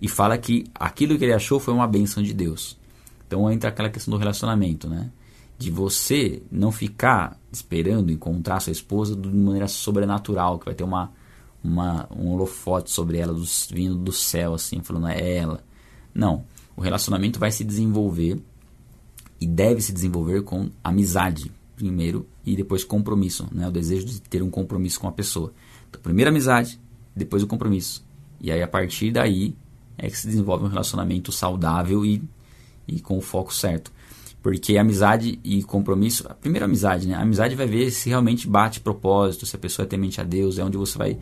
e fala que aquilo que ele achou foi uma bênção de Deus. Então entra aquela questão do relacionamento, né? De você não ficar esperando encontrar sua esposa de maneira sobrenatural, que vai ter uma, uma um holofote sobre ela vindo do céu, assim, falando é ela. Não. O relacionamento vai se desenvolver e deve se desenvolver com amizade, primeiro, e depois compromisso, né? O desejo de ter um compromisso com a pessoa. Então, primeiro amizade, depois o compromisso. E aí, a partir daí, é que se desenvolve um relacionamento saudável e, e com o foco certo. Porque amizade e compromisso, a primeira amizade, né? A amizade vai ver se realmente bate propósito, se a pessoa é temente a Deus, é onde você vai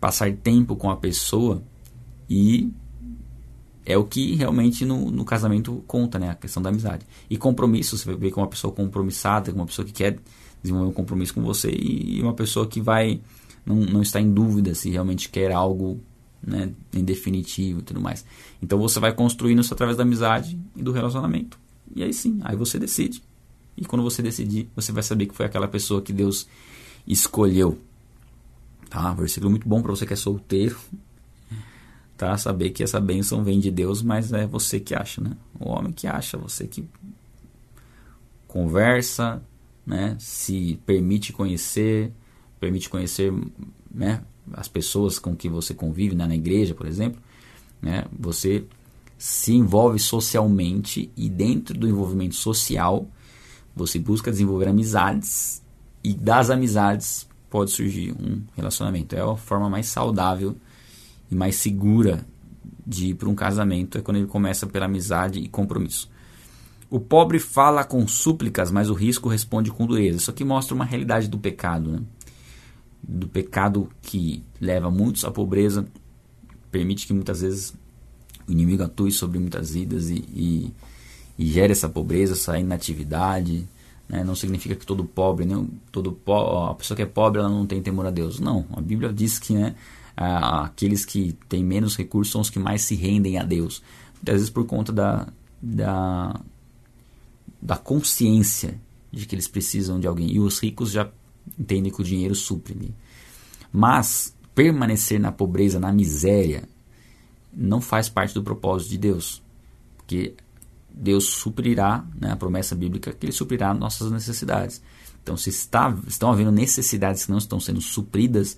passar tempo com a pessoa e é o que realmente no, no casamento conta, né? A questão da amizade. E compromisso, você ver com uma pessoa compromissada, com uma pessoa que quer desenvolver um compromisso com você e uma pessoa que vai não, não está em dúvida se realmente quer algo né, em definitivo e tudo mais. Então você vai construindo isso através da amizade e do relacionamento. E aí sim, aí você decide. E quando você decidir, você vai saber que foi aquela pessoa que Deus escolheu. Tá? Versículo muito bom para você que é solteiro. Tá? Saber que essa bênção vem de Deus, mas é você que acha, né? O homem que acha, você que conversa, né? Se permite conhecer, permite conhecer, né? as pessoas com que você convive né, na igreja, por exemplo, né, você se envolve socialmente e dentro do envolvimento social você busca desenvolver amizades e das amizades pode surgir um relacionamento. É a forma mais saudável e mais segura de ir para um casamento é quando ele começa pela amizade e compromisso. O pobre fala com súplicas, mas o risco responde com dureza. Isso aqui mostra uma realidade do pecado. Né? do pecado que leva muitos à pobreza, permite que muitas vezes o inimigo atue sobre muitas vidas e, e, e gere essa pobreza, essa inatividade. Né? Não significa que todo pobre, né? todo po a pessoa que é pobre ela não tem temor a Deus. Não, a Bíblia diz que né, aqueles que têm menos recursos são os que mais se rendem a Deus. Muitas vezes por conta da, da, da consciência de que eles precisam de alguém. E os ricos já entendem que o dinheiro supre. Né? Mas permanecer na pobreza, na miséria, não faz parte do propósito de Deus. Porque Deus suprirá, né, a promessa bíblica, que Ele suprirá nossas necessidades. Então, se está, estão havendo necessidades que não estão sendo supridas,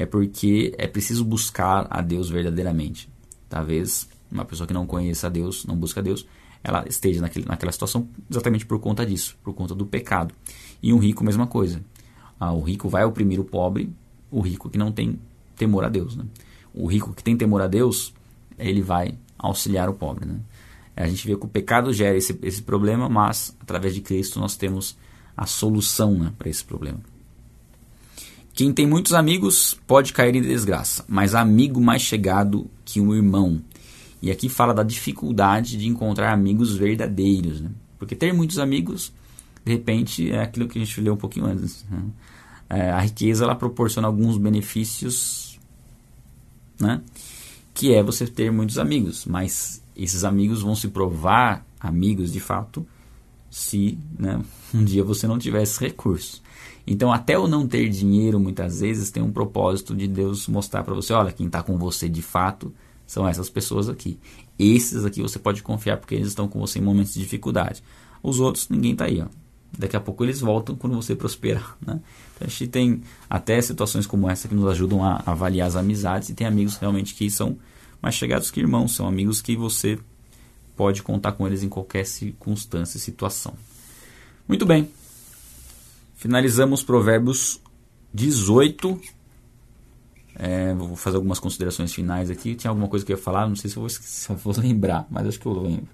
é porque é preciso buscar a Deus verdadeiramente. Talvez uma pessoa que não conheça a Deus, não busca a Deus, ela esteja naquele, naquela situação exatamente por conta disso, por conta do pecado. E um rico, mesma coisa. Ah, o rico vai oprimir o pobre, o rico que não tem temor a Deus. Né? O rico que tem temor a Deus, ele vai auxiliar o pobre. Né? A gente vê que o pecado gera esse, esse problema, mas através de Cristo nós temos a solução né, para esse problema. Quem tem muitos amigos pode cair em desgraça, mas amigo mais chegado que um irmão. E aqui fala da dificuldade de encontrar amigos verdadeiros. Né? Porque ter muitos amigos, de repente, é aquilo que a gente leu um pouquinho antes. Né? É, a riqueza ela proporciona alguns benefícios, né? que é você ter muitos amigos, mas esses amigos vão se provar amigos de fato se né, um dia você não tivesse recursos. Então, até o não ter dinheiro, muitas vezes, tem um propósito de Deus mostrar para você: olha, quem está com você de fato são essas pessoas aqui. Esses aqui você pode confiar porque eles estão com você em momentos de dificuldade. Os outros, ninguém está aí. Ó. Daqui a pouco eles voltam quando você prosperar. Né? Então, a gente tem até situações como essa que nos ajudam a avaliar as amizades e tem amigos realmente que são mais chegados que irmãos, são amigos que você pode contar com eles em qualquer circunstância e situação. Muito bem. Finalizamos Provérbios 18. É, vou fazer algumas considerações finais aqui. Tinha alguma coisa que eu ia falar, não sei se eu vou, se eu vou lembrar, mas acho que eu lembro.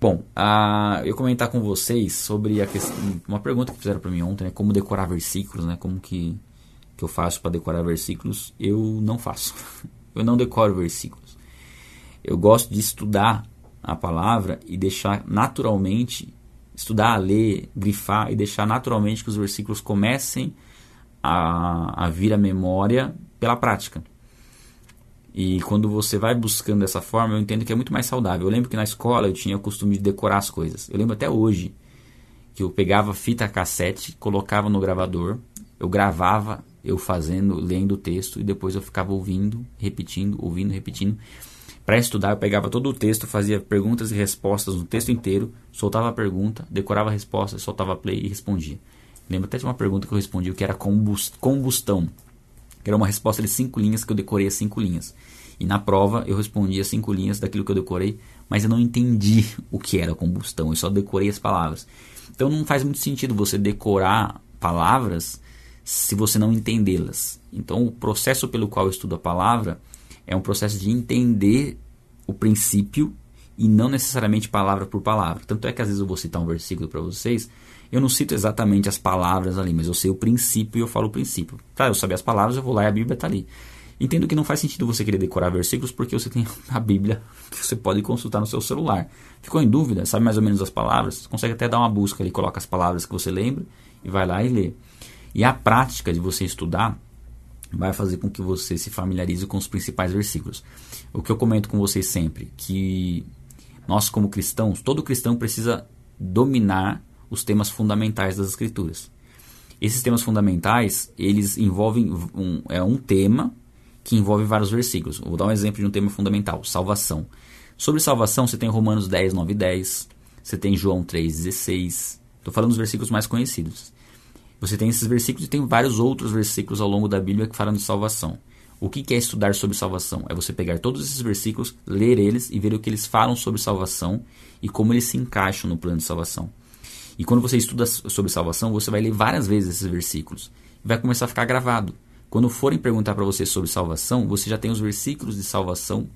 Bom, a, eu comentar com vocês sobre a questão, uma pergunta que fizeram para mim ontem, né, como decorar versículos, né, como que, que eu faço para decorar versículos. Eu não faço. Eu não decoro versículos. Eu gosto de estudar a palavra e deixar naturalmente, estudar, ler, grifar e deixar naturalmente que os versículos comecem a, a vir à memória pela prática. E quando você vai buscando dessa forma, eu entendo que é muito mais saudável. Eu lembro que na escola eu tinha o costume de decorar as coisas. Eu lembro até hoje que eu pegava fita cassete, colocava no gravador, eu gravava eu fazendo, lendo o texto e depois eu ficava ouvindo, repetindo, ouvindo, repetindo. Para estudar, eu pegava todo o texto, fazia perguntas e respostas no texto inteiro, soltava a pergunta, decorava a resposta, soltava play e respondia. Lembro até de uma pergunta que eu respondi, que era combustão, que era uma resposta de cinco linhas que eu decorei as cinco linhas. E na prova eu respondia cinco linhas daquilo que eu decorei, mas eu não entendi o que era combustão, eu só decorei as palavras. Então não faz muito sentido você decorar palavras se você não entendê-las. Então o processo pelo qual eu estudo a palavra é um processo de entender o princípio e não necessariamente palavra por palavra. Tanto é que às vezes eu vou citar um versículo para vocês, eu não cito exatamente as palavras ali, mas eu sei o princípio e eu falo o princípio. Tá, eu saber as palavras, eu vou lá e a Bíblia está ali. Entendo que não faz sentido você querer decorar versículos porque você tem a Bíblia que você pode consultar no seu celular. Ficou em dúvida? Sabe mais ou menos as palavras? Consegue até dar uma busca ali, coloca as palavras que você lembra e vai lá e lê. E a prática de você estudar vai fazer com que você se familiarize com os principais versículos. O que eu comento com vocês sempre, que nós como cristãos, todo cristão precisa dominar os temas fundamentais das escrituras. Esses temas fundamentais, eles envolvem um, é um tema que envolve vários versículos. Vou dar um exemplo de um tema fundamental, salvação. Sobre salvação, você tem Romanos 10, 9 e 10, você tem João 3, 16. Estou falando dos versículos mais conhecidos. Você tem esses versículos e tem vários outros versículos ao longo da Bíblia que falam de salvação. O que é estudar sobre salvação? É você pegar todos esses versículos, ler eles e ver o que eles falam sobre salvação e como eles se encaixam no plano de salvação. E quando você estuda sobre salvação, você vai ler várias vezes esses versículos e vai começar a ficar gravado. Quando forem perguntar para você sobre salvação, você já tem os versículos de salvação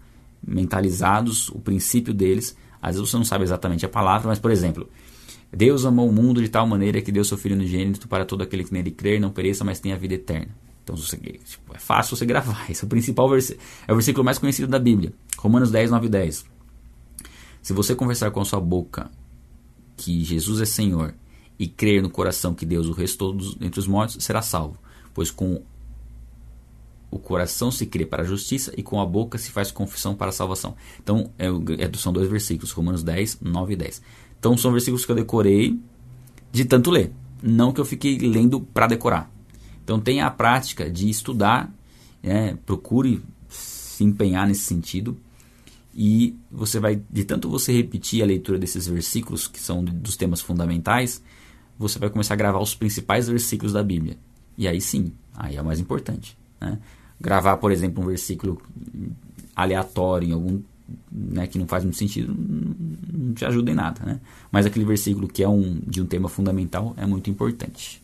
mentalizados, o princípio deles. Às vezes você não sabe exatamente a palavra, mas por exemplo, Deus amou o mundo de tal maneira que deu seu Filho unigênito para todo aquele que nele crer, não pereça, mas tenha vida eterna. Então você, tipo, é fácil você gravar. Esse é o principal versículo. É o versículo mais conhecido da Bíblia. Romanos 10, 9 e 10. Se você conversar com a sua boca que Jesus é Senhor e crer no coração que Deus o restou entre os mortos, será salvo. Pois com o coração se crê para a justiça e com a boca se faz confissão para a salvação. Então, é, é, são dois versículos, Romanos 10, 9 e 10. Então são versículos que eu decorei de tanto ler, não que eu fiquei lendo para decorar. Então tenha a prática de estudar, né? procure se empenhar nesse sentido e você vai de tanto você repetir a leitura desses versículos que são dos temas fundamentais, você vai começar a gravar os principais versículos da Bíblia. E aí sim, aí é o mais importante. Né? Gravar, por exemplo, um versículo aleatório em algum né, que não faz muito sentido, não te ajuda em nada. Né? Mas aquele versículo que é um, de um tema fundamental é muito importante.